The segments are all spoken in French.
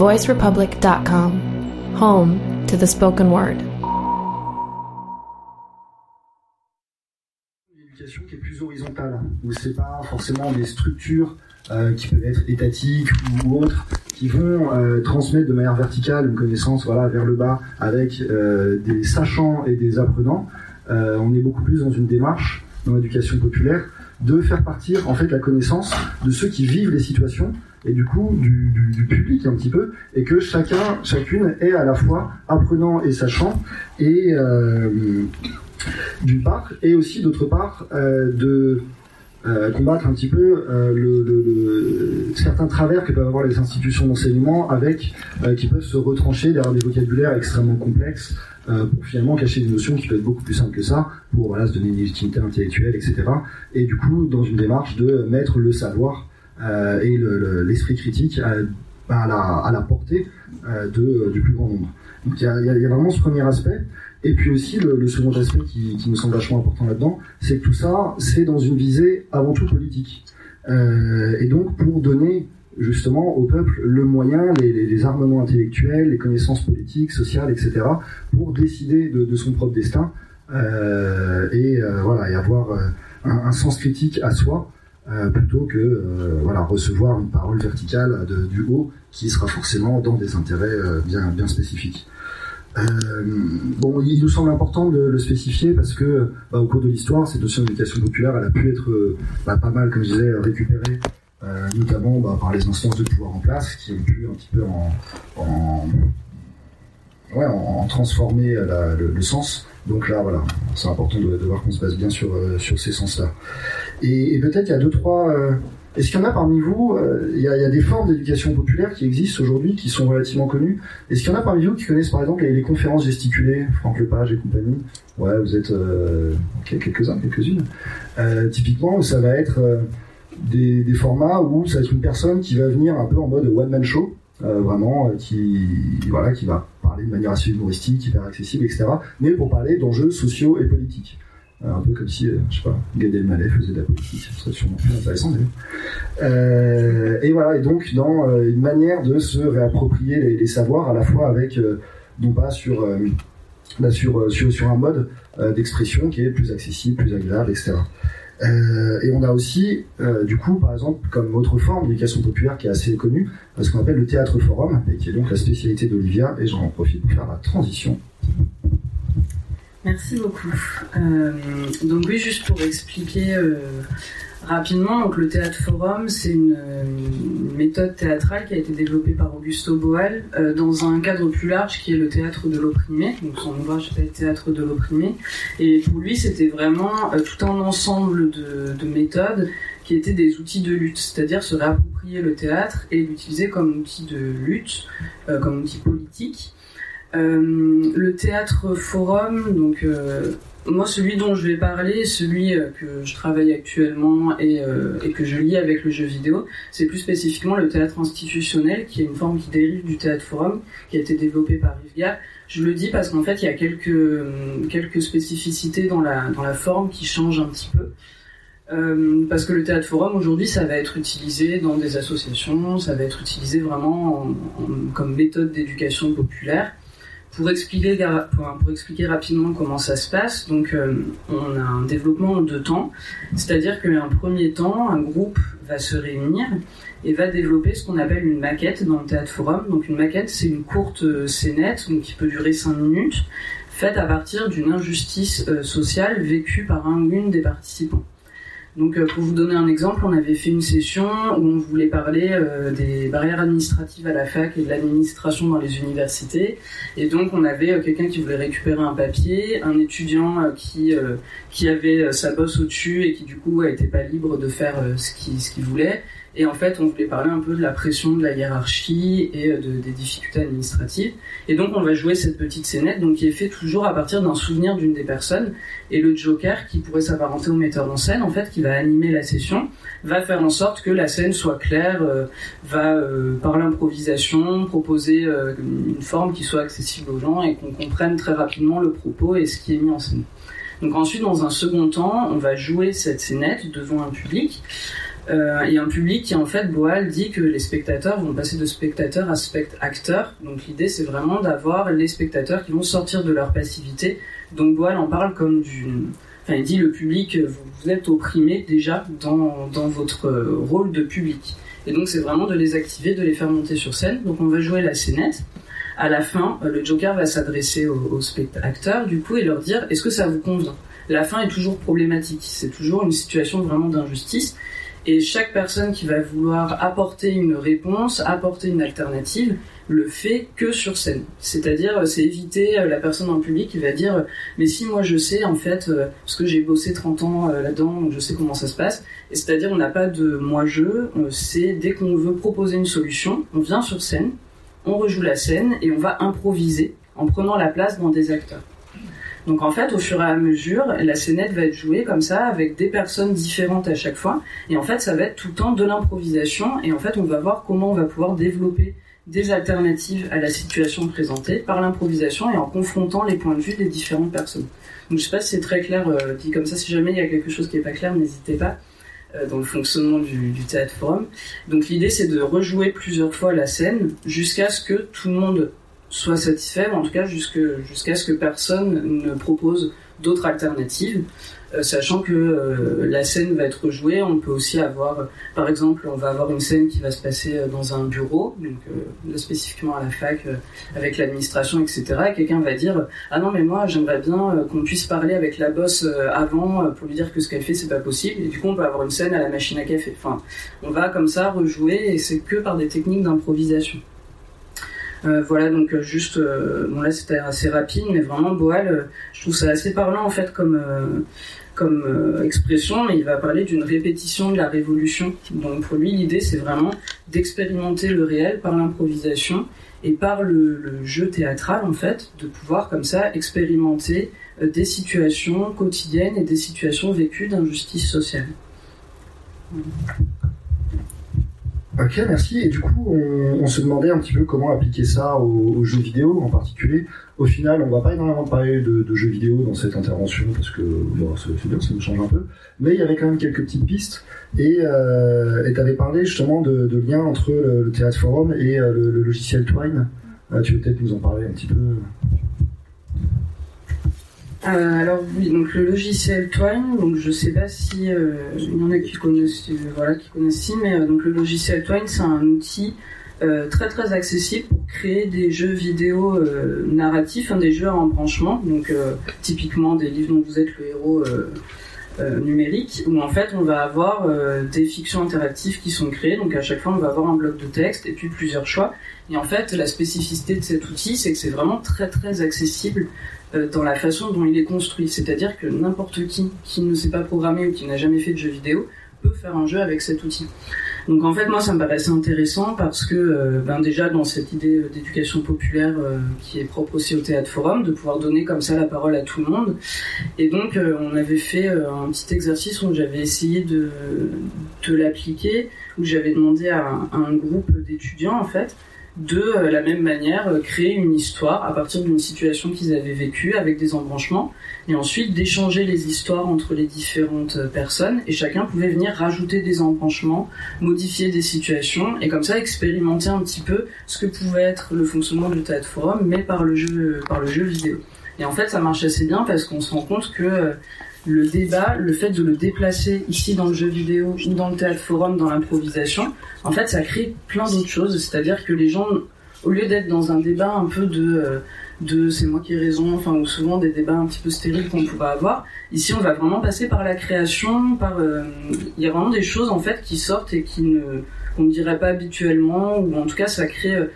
voicerepublic.com, home to the spoken word. Une éducation qui est plus horizontale, où c'est pas forcément des structures euh, qui peuvent être étatiques ou autres, qui vont euh, transmettre de manière verticale une connaissance voilà, vers le bas avec euh, des sachants et des apprenants. On est beaucoup plus dans une démarche dans l'éducation populaire de faire partir en fait la connaissance de ceux qui vivent les situations et du coup du, du, du, public un petit peu et que chacun chacune est à la fois apprenant et sachant et euh, d'une part et aussi d'autre part euh, de euh, combattre un petit peu euh, le, le, le, certains travers que peuvent avoir les institutions d'enseignement avec euh, qui peuvent se retrancher derrière des vocabulaires extrêmement complexes euh, pour finalement cacher des notions qui peuvent être beaucoup plus simples que ça pour voilà, se donner une légitimité intellectuelle etc et du coup dans une démarche de mettre le savoir euh, et l'esprit critique à, à, la, à la portée euh, de, du plus grand nombre donc il y a, y a, vraiment ce premier aspect et puis aussi, le, le second aspect qui, qui, me semble vachement important là-dedans, c'est que tout ça, c'est dans une visée avant tout politique. Euh, et donc, pour donner justement au peuple le moyen, les, les, les, armements intellectuels, les connaissances politiques, sociales, etc., pour décider de, de son propre destin euh, et euh, voilà et avoir euh, un, un, sens critique à soi. Euh, plutôt que euh, voilà recevoir une parole verticale du haut qui sera forcément dans des intérêts bien bien spécifiques. Euh, bon, il nous semble important de le spécifier parce que, bah, au cours de l'histoire, cette notion d'éducation populaire, elle a pu être bah, pas mal, comme je disais, récupérée, euh, notamment bah, par les instances de pouvoir en place, qui ont pu un petit peu en, en, ouais, en, transformer le, sens. Donc là, voilà, c'est important de, de voir qu'on se base bien sur, euh, sur ces sens-là. Et, et peut-être il y a deux, trois est-ce qu'il y en a parmi vous, euh, il y, a, y, a, des formes d'éducation populaire qui existent aujourd'hui, qui sont relativement connues. Est-ce qu'il y en a parmi vous qui connaissent par exemple les, conférences gesticulées, Franck Lepage et compagnie? Ouais, vous êtes euh, okay, quelques-uns, quelques-unes. Euh, typiquement, ça va être euh, des, des, formats où ça va être une personne qui va venir un peu en mode one-man show, euh, vraiment, qui, voilà, qui va parler de manière assez humoristique, hyper accessible, etc. Mais pour parler d'enjeux sociaux et politiques un peu comme si, euh, je sais pas, Gad Elmaleh faisait de la politique, ce serait sûrement plus intéressant. Euh, et voilà, et donc dans euh, une manière de se réapproprier les, savoirs à la fois avec, euh, non pas sur, bah un mode d'expression qui est plus accessible, plus agréable, etc. et on a aussi, du coup, par exemple, comme autre forme d'éducation populaire qui est assez connue, ce qu'on appelle le théâtre forum, et qui est donc la spécialité d'Olivia, et j'en profite pour faire la transition. Merci beaucoup. Euh, donc oui, juste pour expliquer euh, rapidement, donc le théâtre forum, c'est une, méthode théâtrale qui a été développée par Augusto Boal euh, dans un cadre plus large qui est le théâtre de l'opprimé. Donc son ouvrage s'appelle Théâtre de l'opprimé. Et pour lui, c'était vraiment euh, tout un ensemble de, de, méthodes qui étaient des outils de lutte, c'est-à-dire se réapproprier le théâtre et l'utiliser comme outil de lutte, euh, comme outil politique. Euh, le théâtre forum, donc euh, moi celui dont je vais parler, celui euh, que je travaille actuellement et, que je lis avec le jeu vidéo, c'est plus spécifiquement le théâtre institutionnel, qui est une forme qui dérive du théâtre forum, qui a été développé par Yves Je le dis parce qu'en fait il y a quelques, quelques spécificités dans la, dans la forme qui changent un petit peu. Euh, parce que le théâtre forum aujourd'hui, ça va être utilisé dans des associations, ça va être utilisé vraiment en, en, comme méthode d'éducation populaire pour expliquer, rapidement comment ça se passe, donc euh, on a un développement en deux temps, c'est-à-dire qu'un premier temps, un groupe va se réunir et va développer ce qu'on appelle une maquette dans le théâtre forum. Donc une maquette, c'est une courte euh, scénette donc qui peut durer cinq minutes, faite à partir d'une injustice euh, sociale vécue par un ou une des participants. Donc, euh, pour vous donner un exemple, on avait fait une session où on voulait parler euh, des barrières administratives à la fac et de l'administration dans les universités. Et donc, on avait euh, quelqu'un qui voulait récupérer un papier, un étudiant qui avait sa bosse au-dessus et qui du coup n'était pas libre de faire ce qu'il voulait. Et en fait, on voulait parler un peu de la pression de la hiérarchie et de, des difficultés administratives. Et donc, on va jouer cette petite scénette, donc qui est faite toujours à partir d'un souvenir d'une des personnes. Et le Joker, qui pourrait s'apparenter au metteur en scène, en fait, qui va animer la session, va faire en sorte que la scène soit claire, euh, va euh, par l'improvisation proposer euh, une forme qui soit accessible aux gens et qu'on comprenne très rapidement le propos et ce qui est mis en scène. Donc ensuite, dans un second temps, on va jouer cette scénette devant un public. Euh, et un public qui en fait, Boal dit que les spectateurs vont passer de spectateurs à spect-acteurs. Donc l'idée c'est vraiment d'avoir les spectateurs qui vont sortir de leur passivité. Donc Boal en parle comme du... Enfin il dit le public, vous, êtes opprimé déjà dans, dans votre rôle de public. Et donc c'est vraiment de les activer, de les faire monter sur scène. Donc on va jouer la scénette. À la fin, le Joker va s'adresser aux, aux spectateurs du coup et leur dire est-ce que ça vous convient? La fin est toujours problématique. C'est toujours une situation vraiment d'injustice. Et chaque personne qui va vouloir apporter une réponse, apporter une alternative, le fait que sur scène. C'est-à-dire, euh, c'est éviter euh, la personne en public qui va dire euh, mais si moi je sais en fait parce que j'ai bossé 30 ans là-dedans, je sais comment ça se passe. Et c'est-à-dire on n'a pas de moi je, c'est dès qu'on veut proposer une solution, on vient sur scène, on rejoue la scène et on va improviser en prenant la place dans des acteurs. Donc en fait, au fur et à mesure, la scénette va être jouée comme ça, avec des personnes différentes à chaque fois. Et en fait, ça va être tout le temps de l'improvisation. Et en fait, on va voir comment on va pouvoir développer des alternatives à la situation présentée par l'improvisation et en confrontant les points de vue des différentes personnes. Donc je sais pas si c'est très clair euh, dit comme ça. Si jamais il y a quelque chose qui n'est pas clair, n'hésitez pas euh, dans le fonctionnement du, du théâtre forum. Donc l'idée c'est de rejouer plusieurs fois la scène jusqu'à ce que tout le monde soit satisfait, en tout cas jusqu'à ce que personne ne propose d'autres alternatives, euh, sachant que euh, la scène va être jouée. On peut aussi avoir, par exemple, on va avoir une scène qui va se passer euh, dans un bureau, donc spécifiquement à la fac, avec l'administration, etc. Et quelqu'un va dire ah non mais moi j'aimerais bien qu'on puisse parler avec la boss avant pour lui dire que ce qu'elle fait c'est pas possible. Et du coup on peut avoir une scène à la machine à café. Enfin, on va comme ça rejouer et c'est que par des techniques d'improvisation. Euh, voilà, donc euh, juste, euh, bon là c'était assez rapide, mais vraiment Boal, je trouve ça assez parlant en fait comme comme expression, mais il va parler d'une répétition de la révolution. Donc pour lui, l'idée c'est vraiment d'expérimenter le réel par l'improvisation et par le, jeu théâtral en fait, de pouvoir comme ça expérimenter des situations quotidiennes et des situations vécues d'injustice sociale. Ok, merci. Et du coup, on, se demandait un petit peu comment appliquer ça aux, jeux vidéo en particulier. Au final, on va pas énormément parler de, jeux vidéo dans cette intervention parce que bon, c'est bien, ça nous change un peu. Mais il y avait quand même quelques petites pistes. Et euh, tu avais parlé justement de, de lien entre le, théâtre forum et euh, le, logiciel Twine. Euh, tu veux peut-être nous en parler un petit peu? Euh, alors oui, donc le logiciel Twine, donc je sais pas si euh, il y en a qui connaissent, euh, voilà, qui connaissent mais donc le logiciel Twine c'est un outil très très accessible pour créer des jeux vidéo narratifs, hein, des jeux en branchement, donc typiquement des livres dont vous êtes le héros numérique, où en fait on va avoir des fictions interactives qui sont créées, donc à chaque fois on va avoir un bloc de texte et puis plusieurs choix. Et en fait la spécificité de cet outil c'est que c'est vraiment très très accessible euh, dans la façon dont il est construit. C'est-à-dire que n'importe qui qui ne sait pas programmer ou qui n'a jamais fait de jeu vidéo peut faire un jeu avec cet outil. Donc en fait moi ça me paraissait intéressant parce que euh, ben déjà dans cette idée euh, d'éducation populaire qui est propre aussi au théâtre forum de pouvoir donner comme ça la parole à tout le monde et donc on avait fait un petit exercice où j'avais essayé de, de l'appliquer où j'avais demandé à un groupe d'étudiants en fait de euh, la même manière euh, créer une histoire à partir d'une situation qu'ils avaient vécue avec des embranchements et ensuite d'échanger les histoires entre les différentes euh, personnes et chacun pouvait venir rajouter des embranchements, modifier des situations et comme ça expérimenter un petit peu ce que pouvait être le fonctionnement du théâtre forum mais par le jeu par le jeu vidéo. Et en fait ça marche assez bien parce qu'on se rend compte que le débat, le fait de le déplacer ici dans le jeu vidéo ou dans le théâtre forum, dans l'improvisation, en fait, ça crée plein d'autres choses. C'est-à-dire que les gens, au lieu d'être dans un débat un peu de, euh, de c'est moi qui ai raison, enfin, ou souvent des débats un petit peu stériles qu'on pouvait avoir, ici, on va vraiment passer par la création, par, euh, il y a vraiment des choses, en fait, qui sortent et qui ne, qu'on ne dirait pas habituellement, ou en tout cas, ça crée, euh,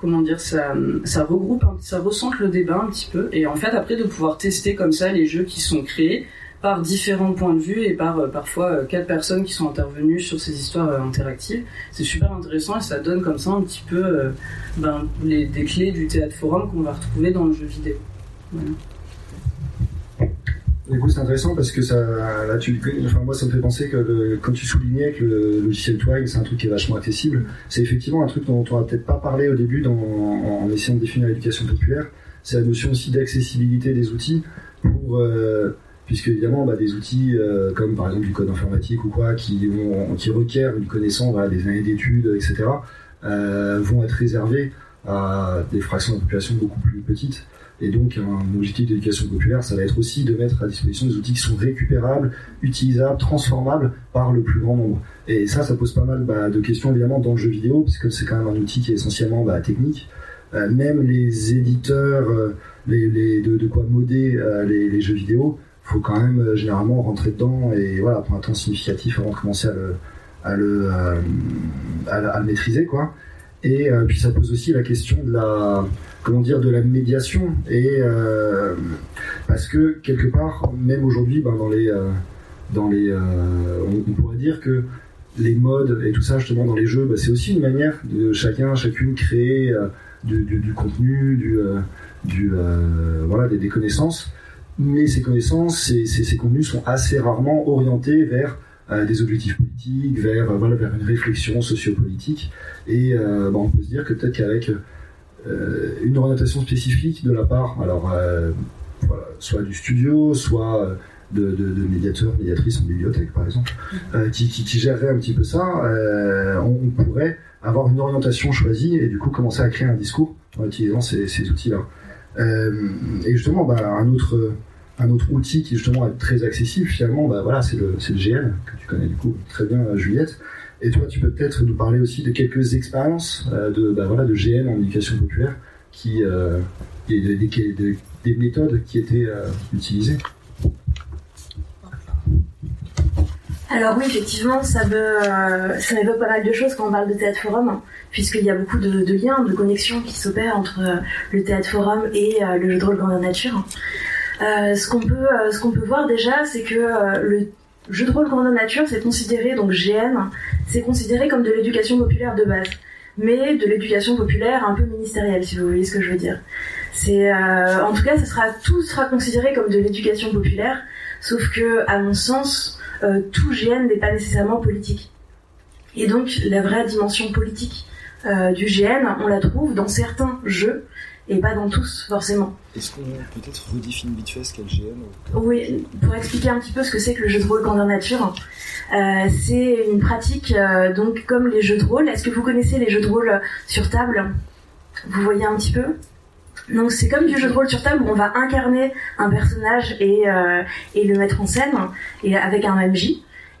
comment dire, ça, ça regroupe, ça recentre le débat un petit peu, et en fait, après, de pouvoir tester comme ça les jeux qui sont créés, par différents points de vue et par euh, parfois euh, quatre personnes qui sont intervenues sur ces histoires euh, interactives. C'est super intéressant et ça donne comme ça un petit peu ben, des clés du théâtre forum qu'on va retrouver dans le jeu vidéo. Du coup, c'est intéressant parce que ça, là, tu, enfin, moi, ça me fait penser que quand tu soulignais que le logiciel Twine, c'est un truc qui est vachement accessible, c'est effectivement un truc dont on n'a peut-être pas parlé au début dans, en, essayant de définir l'éducation populaire. C'est la notion aussi d'accessibilité des outils pour puisque évidemment bah, des outils euh, comme par exemple du code informatique ou quoi qui, vont, qui requièrent une connaissance des années d'études, etc., euh, vont être réservés à des fractions de population beaucoup plus petites. Et donc, un objectif d'éducation populaire, ça va être aussi de mettre à disposition des outils qui sont récupérables, utilisables, transformables par le plus grand nombre. Et ça, ça pose pas mal bah, de questions évidemment dans le jeu vidéo, parce que c'est quand même un outil qui est essentiellement bah, technique. Euh, même les éditeurs, euh, les, de, quoi moder euh, les, jeux vidéo, faut quand même généralement rentrer dedans et voilà pour un temps significatif avant de commencer à le, à le, à le maîtriser quoi. Et puis ça pose aussi la question de la comment dire de la médiation et parce que quelque part même aujourd'hui ben, dans les dans les on, pourrait dire que les modes et tout ça justement dans les jeux ben, c'est aussi une manière de chacun chacune créer du, contenu, du, euh, euh, voilà, des, connaissances. Mais ces connaissances, ces, ces, contenus sont assez rarement orientés vers euh, des objectifs politiques, vers, voilà, vers une réflexion sociopolitique. Et bah, on peut se dire que peut-être qu'avec une orientation spécifique de la part, alors voilà, soit du studio, soit de, de, médiateurs, médiatrices en bibliothèque par exemple, qui, qui, gérerait un petit peu ça, on, pourrait avoir une orientation choisie et du coup commencer à créer un discours en utilisant ces, outils-là. Euh, et justement, bah, un autre un autre outil qui justement est très accessible finalement, bah, voilà, c'est le, le GN que tu connais du coup très bien, euh, Juliette. Et toi, tu peux peut-être nous parler aussi de quelques expériences euh, de, bah, voilà, de GN en éducation populaire, qui, euh, des, des, des, méthodes qui étaient euh, utilisées. Alors oui, effectivement, ça veut, euh, évoque pas mal de choses quand on parle de théâtre forum, puisqu'il y a beaucoup de, liens, de connexions qui s'opèrent entre euh, le théâtre forum et euh, le jeu de rôle grandeur nature. ce qu'on peut, ce peut voir déjà, c'est que le jeu de rôle grandeur nature, c'est considéré donc GN, c'est considéré comme de l'éducation populaire de base, mais de l'éducation populaire un peu ministérielle, si vous voyez ce que je veux dire. C'est, en tout cas, ça sera tout sera considéré comme de l'éducation populaire, sauf que, à mon sens, euh, tout GN n'est pas nécessairement politique. Et donc la vraie dimension politique euh, du GN, on la trouve dans certains jeux et pas dans tous forcément. Est-ce qu'on peut-être redéfinir vite fait ce qu'est le GN Oui, pour expliquer un petit peu ce que c'est que le jeu de rôle grandeur nature, euh, c'est une pratique donc comme les jeux de rôle. Est-ce que vous connaissez les jeux de rôle sur table? Vous voyez un petit peu? Donc c'est comme du jeu de rôle sur table où on va incarner un personnage et, euh, et le mettre en scène et avec un MJ.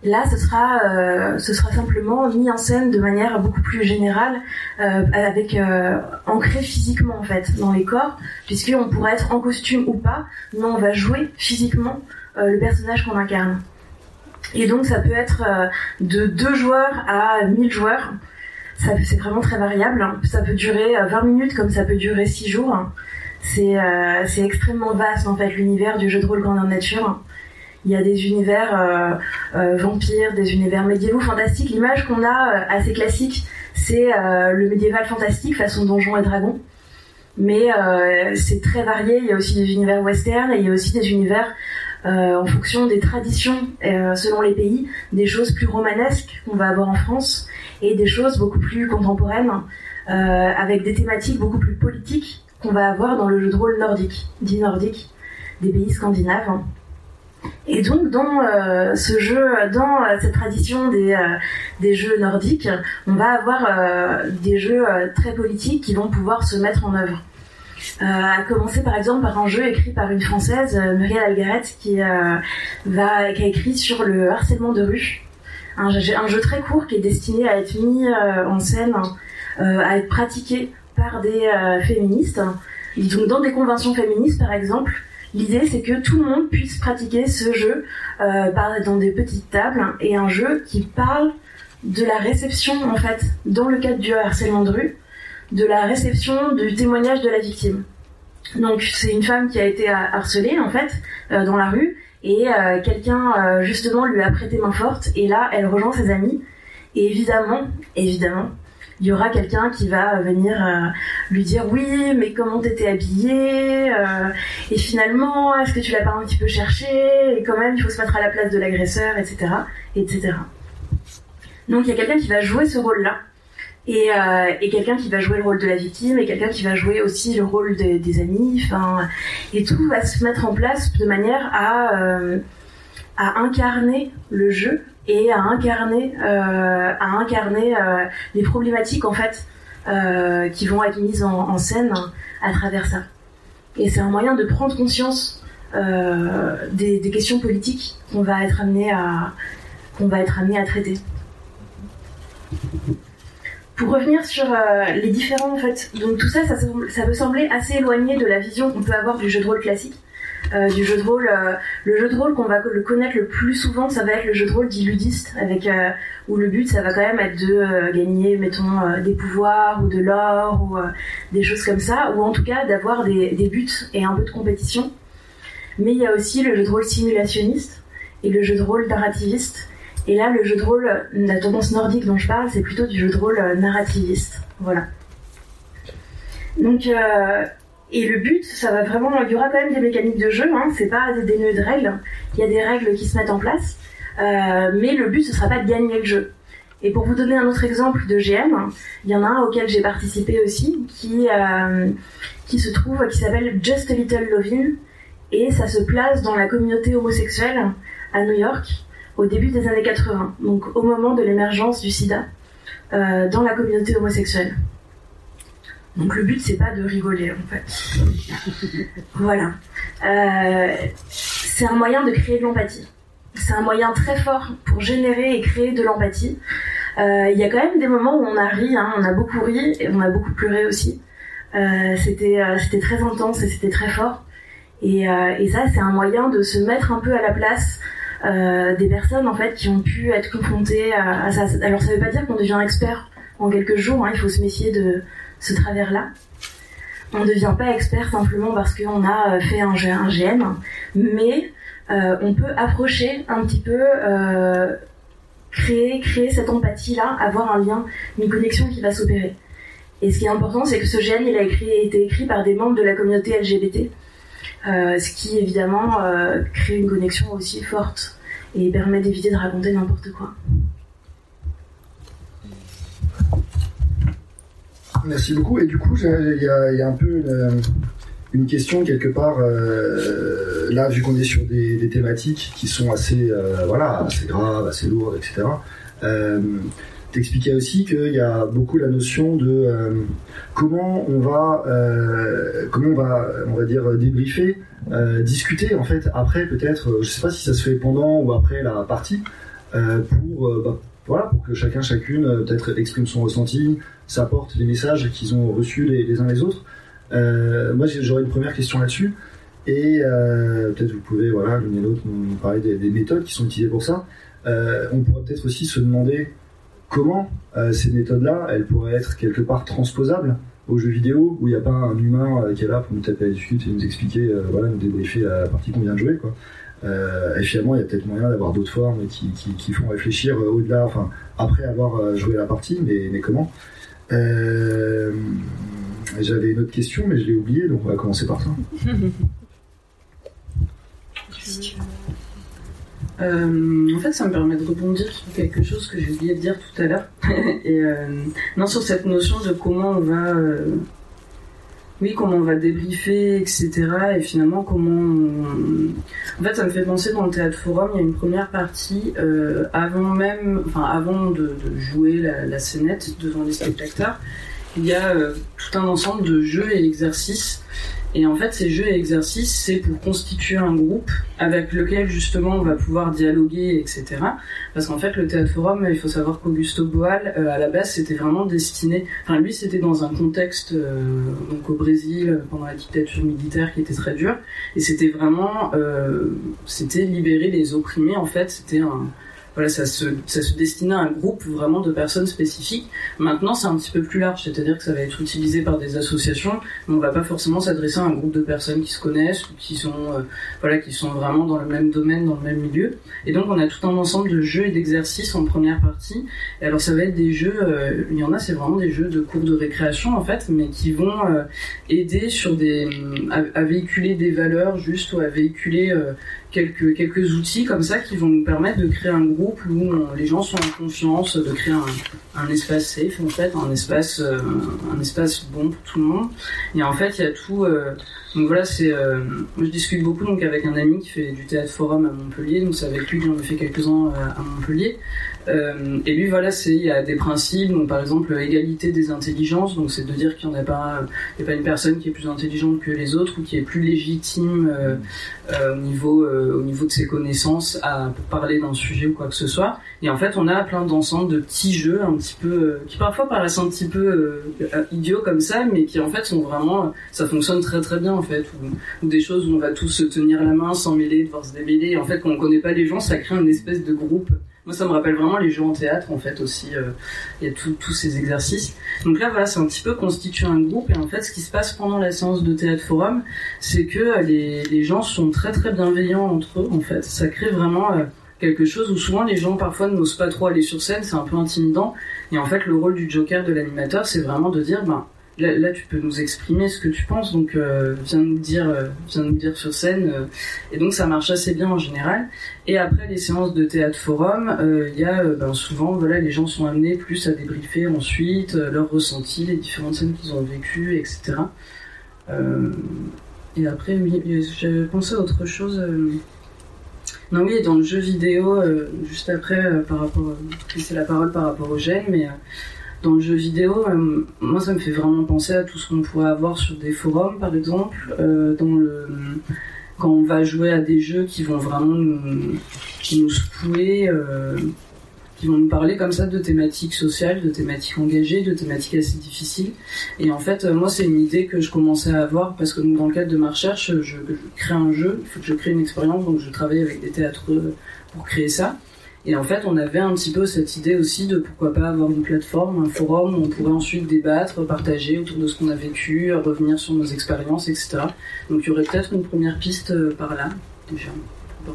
Là, ce sera, euh, ce sera simplement mis en scène de manière beaucoup plus générale, euh, avec euh, ancré physiquement en fait dans les corps, puisqu'on pourrait être en costume ou pas, mais on va jouer physiquement euh, le personnage qu'on incarne. Et donc ça peut être euh, de deux joueurs à 1000 joueurs c'est vraiment très variable. Hein. Ça peut durer 20 euh, minutes comme ça peut durer 6 jours. Euh, c'est extrêmement vaste en fait l'univers du jeu de rôle grandeur nature. Il y a des univers euh, vampires, des univers médiévaux fantastiques. L'image qu'on a assez classique, c'est le médiéval fantastique façon donjon et dragon. Mais c'est très varié. Il y a aussi des univers western et il y a aussi des univers en fonction des traditions selon les pays, des choses plus romanesques qu'on va avoir en France et des choses beaucoup plus contemporaines, euh, avec des thématiques beaucoup plus politiques qu'on va avoir dans le jeu de rôle nordique, dit nordique, des pays scandinaves. Et donc dans euh, ce jeu, dans euh, cette tradition des, euh, des jeux nordiques, on va avoir des jeux très politiques qui vont pouvoir se mettre en œuvre. à commencer par exemple par un jeu écrit par une française, Muriel Algaret, qui, va, qui a écrit sur le harcèlement de rue un, jeu très court qui est destiné à être mis en scène, à être pratiqué par des féministes. Donc dans des conventions féministes par exemple, l'idée c'est que tout le monde puisse pratiquer ce jeu dans des petites tables et un jeu qui parle de la réception en fait dans le cadre du harcèlement de rue, de la réception du témoignage de la victime. Donc c'est une femme qui a été harcelée en fait dans la rue et euh, quelqu'un euh, justement lui a prêté main forte et là elle rejoint ses amis et évidemment évidemment il y aura quelqu'un qui va venir euh, lui dire oui mais comment t'étais habillée et finalement est-ce que tu l'as pas un petit peu cherché et quand même il faut se mettre à la place de l'agresseur etc etc donc il y a quelqu'un qui va jouer ce rôle là et, euh, et quelqu'un qui va jouer le rôle de la victime et quelqu'un qui va jouer aussi le rôle des amis. Enfin, et tout va se mettre en place de manière à euh, à incarner le jeu et à incarner euh, à incarner euh, les problématiques en fait euh, qui vont être mises en, scène à travers ça. Et c'est un moyen de prendre conscience des, questions politiques qu'on va être amené à qu'on va être amené à traiter. Pour revenir sur les différents en fait, donc tout ça, ça, ça, peut sembler assez éloigné de la vision qu'on peut avoir du jeu de rôle classique. Euh, du jeu de rôle, euh, le jeu de rôle qu'on va le connaître le plus souvent, ça va être le jeu de rôle dit ludiste, avec euh, où le but ça va quand même être de gagner, mettons, des pouvoirs ou de l'or ou des choses comme ça, ou en tout cas d'avoir des, des buts et un peu de compétition. Mais il y a aussi le jeu de rôle simulationniste et le jeu de rôle narrativiste et là, le jeu de rôle, la tendance nordique dont je parle, c'est plutôt du jeu de rôle narrativiste. Voilà. Donc, et le but, ça va vraiment, il y aura quand même des mécaniques de jeu, hein, c'est pas des, nœuds de règles, il y a des règles qui se mettent en place, euh, mais le but, ce sera pas de gagner le jeu. Et pour vous donner un autre exemple de GM, il y en a un auquel j'ai participé aussi, qui, euh, qui se trouve, qui s'appelle Just a Little Lovin', et ça se place dans la communauté homosexuelle à New York au début des années 80, donc au moment de l'émergence du sida euh, dans la communauté homosexuelle. Donc le but c'est pas de rigoler en fait. voilà. Euh, c'est un moyen de créer de l'empathie. C'est un moyen très fort pour générer et créer de l'empathie. Euh, il y a quand même des moments où on a ri, hein, on a beaucoup ri et on a beaucoup pleuré aussi. Euh, c'était c'était très intense et c'était très fort. Et, ça c'est un moyen de se mettre un peu à la place des personnes en fait qui ont pu être confrontées à, ça. Alors ça veut pas dire qu'on devient expert en quelques jours, hein, il faut se méfier de ce travers-là. On ne devient pas expert simplement parce qu'on a euh, fait un, un GM, mais euh, on peut approcher un petit peu, euh, créer, créer cette empathie-là, avoir un lien, une connexion qui va s'opérer. Et ce qui est important, c'est que ce GM, il a, été écrit par des membres de la communauté LGBT. Ce qui évidemment crée une connexion aussi forte et permet d'éviter de raconter n'importe quoi. Merci beaucoup. Et du coup, il y, a un peu une, question quelque part. Euh, là, vu qu'on est sur des, thématiques qui sont assez, voilà, assez graves, assez lourdes, etc t'expliquais aussi qu'il y a beaucoup la notion de euh, comment on va euh, comment on va on va dire débriefer euh, discuter en fait après peut-être je sais pas si ça se fait pendant ou après la partie pour bah, voilà pour que chacun chacune peut-être exprime son ressenti s'apporte les messages qu'ils ont reçus les, uns les autres. Moi j'aurais une première question là-dessus. Et peut-être vous pouvez voilà l'une et l'autre nous parler des, des, méthodes qui sont utilisées pour ça. On pourrait peut-être aussi se demander comment euh, ces méthodes-là, elles pourraient être quelque part transposables aux jeux vidéo où il n'y a pas un humain euh, qui est là pour nous taper à discuter et nous expliquer, euh, voilà, nous débriefer la partie qu'on vient de jouer, quoi. Et finalement, il y a peut-être moyen d'avoir d'autres formes qui, qui, qui, font réfléchir au-delà, enfin, après avoir joué la partie, mais, mais comment J'avais une autre question, mais je l'ai oubliée, donc on va commencer par ça. Euh, en fait, ça me permet de rebondir sur quelque chose que j'ai oublié de dire tout à l'heure. euh, non, sur cette notion de comment on va, euh, oui, comment on va débriefer, etc. Et finalement, comment, en fait, ça me fait penser dans le théâtre forum, il y a une première partie euh, avant même, enfin, avant de, jouer la, la, scénette devant les spectateurs, il y a euh, tout un ensemble de jeux et exercices et en fait, ces jeux et exercices, c'est pour constituer un groupe avec lequel justement on va pouvoir dialoguer, etc. Parce qu'en fait, le théâtre forum, il faut savoir qu'Augusto Boal, euh, à la base, c'était vraiment destiné. Enfin, lui, c'était dans un contexte euh, donc au Brésil pendant la dictature militaire qui était très dur, et c'était vraiment, euh, c'était libérer les opprimés. En fait, c'était un voilà, ça se, ça se destinait à un groupe vraiment de personnes spécifiques. Maintenant, c'est un petit peu plus large, c'est-à-dire que ça va être utilisé par des associations, mais on va pas forcément s'adresser à un groupe de personnes qui se connaissent ou qui sont, euh, voilà, qui sont vraiment dans le même domaine, dans le même milieu. Et donc, on a tout un ensemble de jeux et d'exercices en première partie. Et alors, ça va être des jeux, euh, il y en a, c'est vraiment des jeux de cours de récréation en fait, mais qui vont euh, aider sur des, à, véhiculer des valeurs juste ou à véhiculer quelques, quelques outils comme ça qui vont nous permettre de créer un groupe où les gens sont en confiance, de créer un, un espace safe en fait, un espace, euh, un espace bon pour tout le monde. Et en fait, il y a tout. Euh, donc voilà, c'est. Euh, je discute beaucoup donc avec un ami qui fait du théâtre forum à Montpellier. Donc c'est avec lui que j'en ai fait quelques-uns à Montpellier. Euh, et lui, voilà, il y a des principes, donc par exemple égalité des intelligences, donc c'est de dire qu'il n'y a y a pas une personne qui est plus intelligente que les autres ou qui est plus légitime euh, euh, au niveau au niveau de ses connaissances à parler d'un sujet ou quoi que ce soit. Et en fait, on a plein d'ensembles de petits jeux un petit peu qui parfois paraissent un petit peu idiots comme ça, mais qui en fait sont vraiment, ça fonctionne très très bien en fait, ou, des choses où on va tous se tenir la main sans mêler, devoir se démêler. En fait, quand on connaît pas les gens, ça crée une espèce de groupe moi, ça me rappelle vraiment les jeux en théâtre, en fait, aussi. Euh, il y a tous ces exercices. Donc là, voilà, c'est un petit peu constituer un groupe. Et en fait, ce qui se passe pendant la séance de théâtre forum, c'est que les, les, gens sont très, très bienveillants entre eux, en fait. Ça crée vraiment euh, quelque chose où souvent les gens, parfois, n'osent pas trop aller sur scène. C'est un peu intimidant. Et en fait, le rôle du joker de l'animateur, c'est vraiment de dire, ben, là, tu peux nous exprimer ce que tu penses, donc euh, viens nous dire, euh, viens nous dire sur scène. Euh, et donc ça marche assez bien en général. Et après les séances de théâtre forum, il y a ben, souvent, voilà, les gens sont amenés plus à débriefer ensuite leurs ressentis, les différentes scènes qu'ils ont vécues, etc. et après, j'ai pensé à autre chose. Non, oui, dans le jeu vidéo, juste après, par rapport, c'est la parole par rapport au gène, mais dans le jeu vidéo, euh, moi ça me fait vraiment penser à tout ce qu'on pourrait avoir sur des forums par exemple, euh, quand on va jouer à des jeux qui vont vraiment nous, nous secouer, euh, qui vont nous parler comme ça de thématiques sociales, de thématiques engagées, de thématiques assez difficiles. Et en fait, moi, c'est une idée que je commençais à avoir parce que dans le cadre de ma recherche, je, je crée un jeu, il faut que je crée une expérience, donc je travaille avec des théâtres pour créer ça. Et en fait, on avait un petit peu cette idée aussi de pourquoi pas avoir une plateforme, un forum où on pourrait ensuite débattre, partager autour de ce qu'on a vécu, revenir sur nos expériences, etc. Donc il y aurait peut-être une première piste euh, par là, déjà, bah,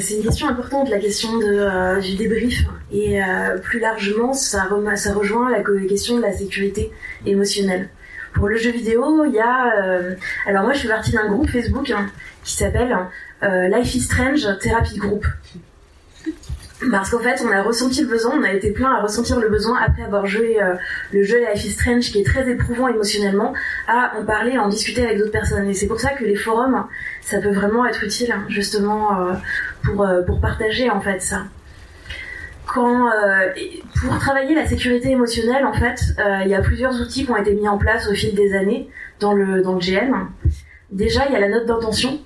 C'est une question importante, la question de, euh, du débrief. Et euh, plus largement, ça, ça rejoint la question de la sécurité émotionnelle. Pour le jeu vidéo, il y a... alors moi, je suis partie d'un groupe Facebook hein, qui s'appelle euh, Life is Strange Therapy Group. Parce qu'en fait, on a ressenti le besoin, on a été plein à ressentir le besoin après avoir joué euh, le jeu Life is Strange qui est très éprouvant émotionnellement, à en parler, à en discuter avec d'autres personnes. Et c'est pour ça que les forums, ça peut vraiment être utile, justement, euh, pour, pour partager en fait ça. Quand, pour travailler la sécurité émotionnelle, en fait, il y a plusieurs outils qui ont été mis en place au fil des années dans le, dans le GM. Déjà, il y a la note d'intention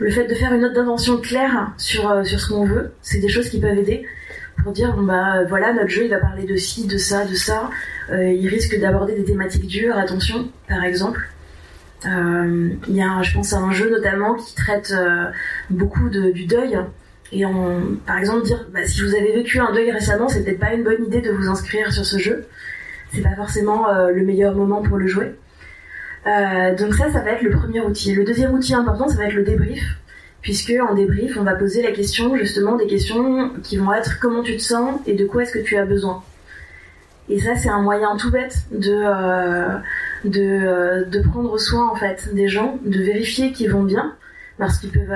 le fait de faire une note d'intention claire sur, euh, sur ce qu'on veut, c'est des choses qui peuvent aider pour dire bon bah voilà notre jeu il va parler de ci, de ça, de ça. Euh, il risque d'aborder des thématiques dures, attention par exemple. Euh, il y a, je pense à un jeu notamment qui traite beaucoup du deuil et on, par exemple dire bah, si vous avez vécu un deuil récemment, c'est peut-être pas une bonne idée de vous inscrire sur ce jeu. C'est pas forcément le meilleur moment pour le jouer. Euh, donc ça, ça va être le premier outil. Le deuxième outil important, ça va être le débrief, puisque en débrief, on va poser la question, justement, des questions qui vont être comment tu te sens et de quoi est-ce que tu as besoin? Et ça, c'est un moyen tout bête de euh, euh, de prendre soin en fait des gens, de vérifier qu'ils vont bien, parce qu'ils peuvent,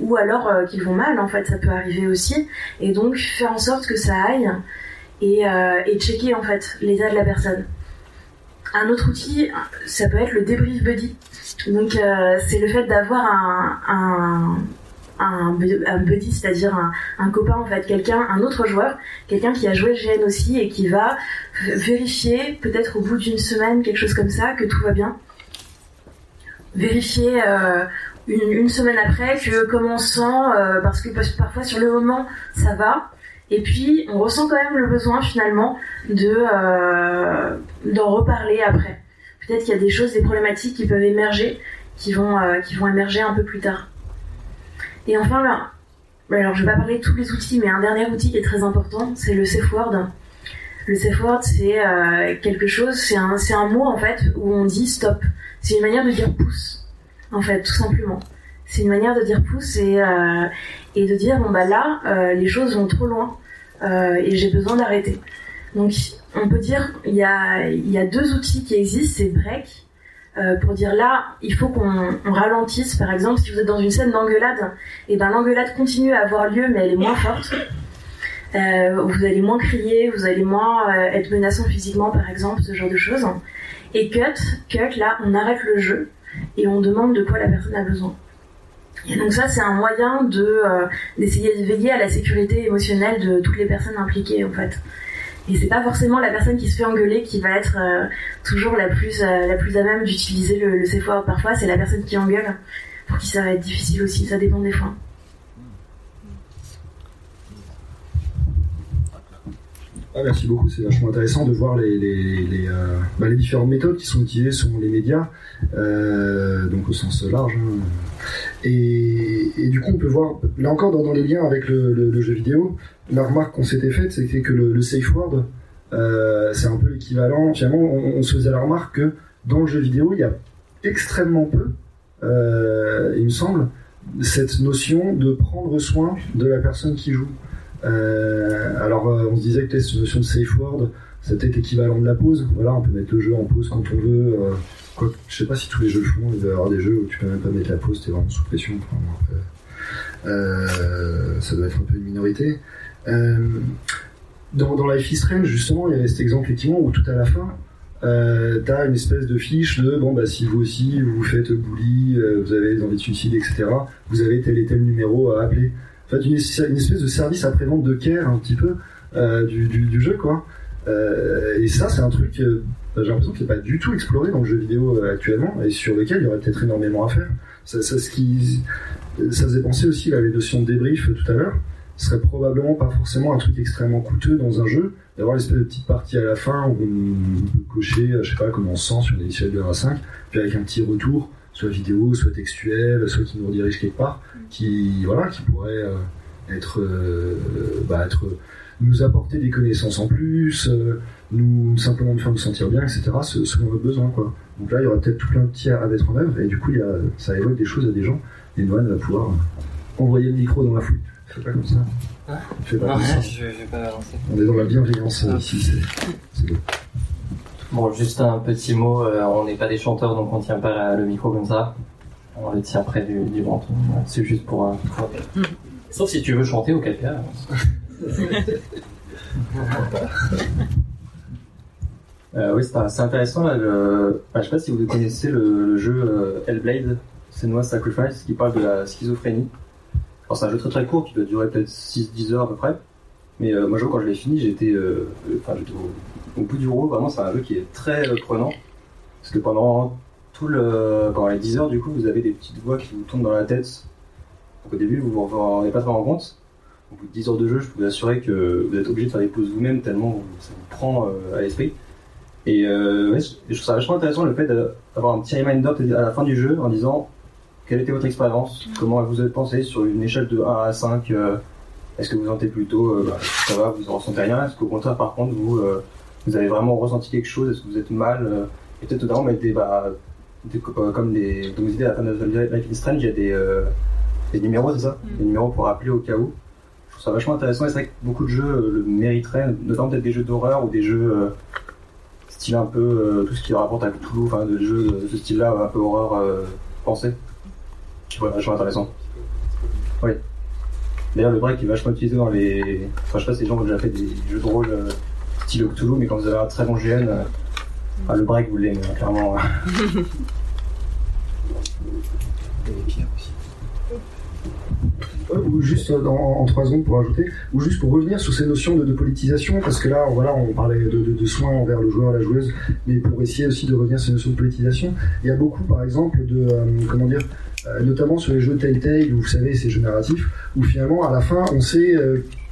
ou alors qu'ils vont mal en fait, ça peut arriver aussi, et donc faire en sorte que ça aille et, et checker en fait l'état de la personne. Un autre outil, ça peut être le débrief buddy. Donc euh, c'est le fait d'avoir un, un, buddy, c'est-à-dire un, un, copain en fait, quelqu'un, un autre joueur, quelqu'un qui a joué GN aussi et qui va vérifier, peut-être au bout d'une semaine, quelque chose comme ça, que tout va bien. Vérifier euh, une, une, semaine après que comment on sent, euh, parce que parfois sur le moment ça va, et puis, on ressent quand même le besoin finalement de euh, d'en reparler après. Peut-être qu'il y a des choses, des problématiques qui peuvent émerger, qui vont euh, qui vont émerger un peu plus tard. Et enfin, là, alors je vais pas parler de tous les outils, mais un dernier outil qui est très important, c'est le safe word. Le safe word, c'est euh, quelque chose, c'est un c'est un mot en fait où on dit stop. C'est une manière de dire pouce, en fait, tout simplement. C'est une manière de dire pouce et euh, de dire bon bah là euh, les choses vont trop loin euh, et j'ai besoin d'arrêter. Donc on peut dire il y a deux outils qui existent, c'est break pour dire là, il faut qu'on ralentisse. Par exemple, si vous êtes dans une scène d'engueulade, et ben l'engueulade continue à avoir lieu, mais elle est moins forte. Vous allez moins crier, vous allez moins être menaçant physiquement, par exemple, ce genre de choses. Et cut, cut, là, on arrête le jeu et on demande de quoi la personne a besoin. Et donc ça, c'est un moyen de euh, d'essayer de veiller à la sécurité émotionnelle de toutes les personnes impliquées, en fait. Et c'est pas forcément la personne qui se fait engueuler qui va être euh, toujours la plus euh, la plus à même d'utiliser le, le word. Parfois, c'est la personne qui engueule pour qui ça va être difficile aussi. Ça dépend des fois. Ah, merci beaucoup, c'est vachement intéressant de voir les, les, bah, différentes méthodes qui sont utilisées selon les médias, donc au sens large. hein. Et, du coup, on peut voir, là encore dans, les liens avec le, jeu vidéo, la remarque qu'on s'était faite, c'était que le, safe word, euh, c'est un peu l'équivalent. Finalement, on, se faisait la remarque que dans le jeu vidéo, il y a extrêmement peu, euh, il me semble, cette notion de prendre soin de la personne qui joue. Euh, alors, on se disait que cette notion de safe word, peut-être équivalent de la pause. Voilà, on peut mettre le jeu en pause quand on veut. Euh, quoi, je sais pas si tous les jeux font. Il doit y avoir des jeux où tu peux même pas mettre la pause, t'es vraiment sous pression. Après, euh, ça doit être un peu une minorité. Euh, dans, Life is Strange, justement, il y avait cet exemple effectivement où tout à la fin, euh, t'as une espèce de fiche de bon bah si vous aussi vous vous faites bully, euh, vous avez des envies de suicide, etc. Vous avez tel et tel numéro à appeler. En fait, une, espèce de service après-vente de care un petit peu euh, du, jeu quoi. Euh, et ça, c'est un truc, euh, j'ai l'impression qu'il n'est pas du tout exploré dans le jeu vidéo euh, actuellement et sur lequel il y aurait peut-être énormément à faire. Ça, ça, ce qui, penser aussi à la notion de débrief euh, tout à l'heure. Ce serait probablement pas forcément un truc extrêmement coûteux dans un jeu d'avoir l'espèce de petite partie à la fin où on peut cocher, euh, je sais pas, comment on se sent sur une échelle de 1 à 5, puis avec un petit retour, soit vidéo, soit textuel, soit qui nous redirige quelque part, qui, voilà, qui pourrait être, bah, être, nous apporter des connaissances en plus, euh, nous simplement nous faire nous sentir bien, etc., se- selon nos besoins, quoi. Donc là, il y aura peut-être tout plein de petits à, à mettre en œuvre, et du coup, il y a, ça évoque des choses à des gens, et Noël va pouvoir euh, envoyer le micro dans la foule. Fais pas comme ça. Fais pas comme ça. je, je vais pas avancer. On est dans la bienveillance euh, ici, c'est- beau. Bon, juste un petit mot, euh, on n'est pas des chanteurs donc on tient pas la- le micro comme ça. On le tient près du. Voilà, C'est juste pour. euh, pour- Sauf si tu veux chanter auquel cas. Euh, oui, c'est intéressant. Là, le... je sais pas si vous connaissez le, jeu euh, Hellblade, Senua's Sacrifice, qui parle de la schizophrénie. C'est un jeu très très court qui doit durer peut-être 6-10 heures à peu près. Mais euh, moi, je quand je l'ai fini, j'étais au, bout du rouleau. Vraiment, c'est un jeu qui est très prenant. Parce que pendant tout le, pendant les 10 heures, du coup, vous avez des petites voix qui vous tournent dans la tête. Donc au début, vous vous en rendez pas vraiment compte. Au bout de 10 heures de jeu, je peux vous assurer que vous êtes obligé de faire des pauses vous-même tellement ça vous prend euh, à l'esprit. Et euh, ouais, je trouve ça vachement intéressant le fait d'avoir un petit reminder à la fin du jeu en disant quelle était votre expérience, comment vous avez pensé sur une échelle de 1 à 5, euh, est-ce que vous sentez plutôt euh, bah, ça va, vous en ressentez rien, est-ce qu'au contraire par contre vous, vous avez vraiment ressenti quelque chose, est-ce que vous êtes mal, et peut-être notamment mettre des, bah, des- comme des, comme vous disiez à la fin de Life is Strange, il y a des, des numéros, c'est ça? Des numéros pour rappeler au cas où. Trouve ça vachement intéressant et c'est vrai que beaucoup de jeux euh, le mériteraient, notamment peut-être des jeux d'horreur ou des jeux euh, style un peu euh, tout ce qui rapporte à Cthulhu, enfin des jeux de ce style-là, un peu horreur euh, pensée. Je trouve ça vachement intéressant. Oui. D'ailleurs, le break est vachement utilisé dans les. Enfin, je sais pas si les gens ont déjà fait des jeux de rôle euh, style Cthulhu, mais quand vous avez un très bon GN, euh, enfin, le break vous l'aimez, clairement. Et les pires aussi. Euh, ou juste en, trois secondes pour ajouter, ou juste pour revenir sur ces notions de, politisation, parce que là, voilà, on parlait de, soins envers le joueur, la joueuse, mais pour essayer aussi de revenir sur ces notions de politisation, il y a beaucoup, par exemple, de, euh, comment dire, euh, notamment sur les jeux Telltale, où vous savez, ces jeux narratifs, où finalement, à la fin, on sait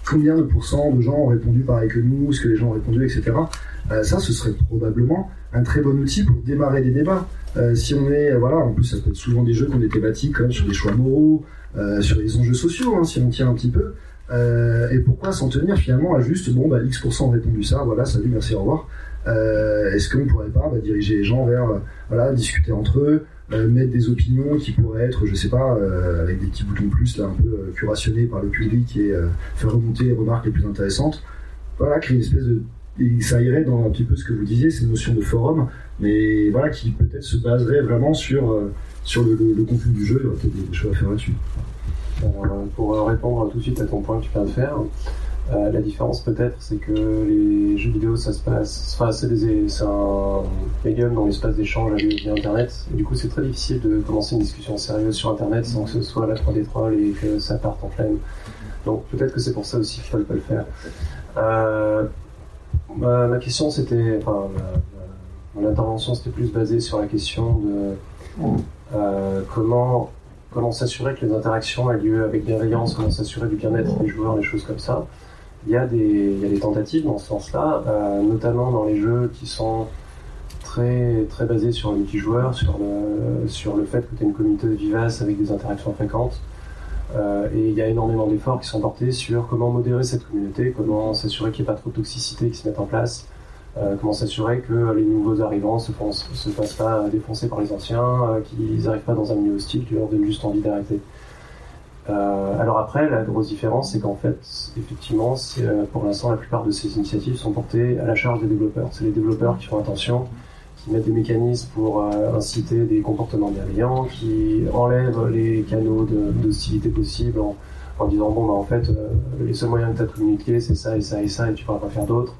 combien de pourcents de gens ont répondu pareil que nous, ce que les gens ont répondu, etc. Ça, ce serait probablement un très bon outil pour démarrer des débats. Si on est, voilà, en plus, ça peut être souvent des jeux qui ont des thématiques comme sur des choix moraux, sur les enjeux sociaux, hein, si on tient un petit peu. Euh, et pourquoi s'en tenir finalement à juste, bon, bah, X% ont répondu ça, voilà, salut, merci, au revoir. Euh, Est-ce qu'on pourrait pas bah, diriger les gens vers, euh, voilà, discuter entre eux, euh, mettre des opinions qui pourraient être, je sais pas, euh, avec des petits boutons plus, là, un peu euh, curationnés par le public et euh, faire remonter les remarques les plus intéressantes. Voilà, créer une espèce de ça irait dans un petit peu ce que vous disiez, cette notion de forum, mais voilà, qui peut-être se baserait vraiment sur, euh, sur le, contenu du jeu, il y aurait peut-être des, choses à faire là-dessus. pour répondre tout de suite à ton point que tu viens de faire, euh, la différence peut-être, c'est que les jeux vidéo, ça se passe, enfin, c'est, un médium dans l'espace d'échange via Internet, et du coup, c'est très difficile de commencer une discussion sérieuse sur Internet sans que ce soit la 3D troll et que ça parte en flemme. Donc peut-être que c'est pour ça aussi qu'il ne faut le faire. Euh, ma, question, c'était, enfin, mon intervention, c'était plus basée sur la question de euh, comment comment s'assurer que les interactions aient lieu avec bienveillance, comment s'assurer du bien-être des joueurs, des choses comme ça il y, a des, il y a des tentatives dans ce sens-là, euh, notamment dans les jeux qui sont très, très basés sur le multijoueur, sur le, sur le fait que tu as une communauté vivace avec des interactions fréquentes. Euh, et il y a énormément d'efforts qui sont portés sur comment modérer cette communauté, comment s'assurer qu'il n'y ait pas trop de toxicité qui se mette en place, euh, comment s'assurer que les nouveaux arrivants ne se, se fassent pas défoncer par les anciens, qu'ils n'arrivent pas dans un milieu hostile qui leur donne juste envie d'arrêter. Euh, alors après, la grosse différence, c'est qu'en fait, effectivement, euh, pour l'instant, la plupart de ces initiatives sont portées à la charge des développeurs. C'est les développeurs qui font attention, qui mettent des mécanismes pour euh, inciter des comportements bienveillants, qui enlèvent les canaux d'hostilité possibles en, en, disant bon bah en fait les seuls moyens que tu as de communiquer c'est ça et ça et ça et tu pourras pas faire d'autres.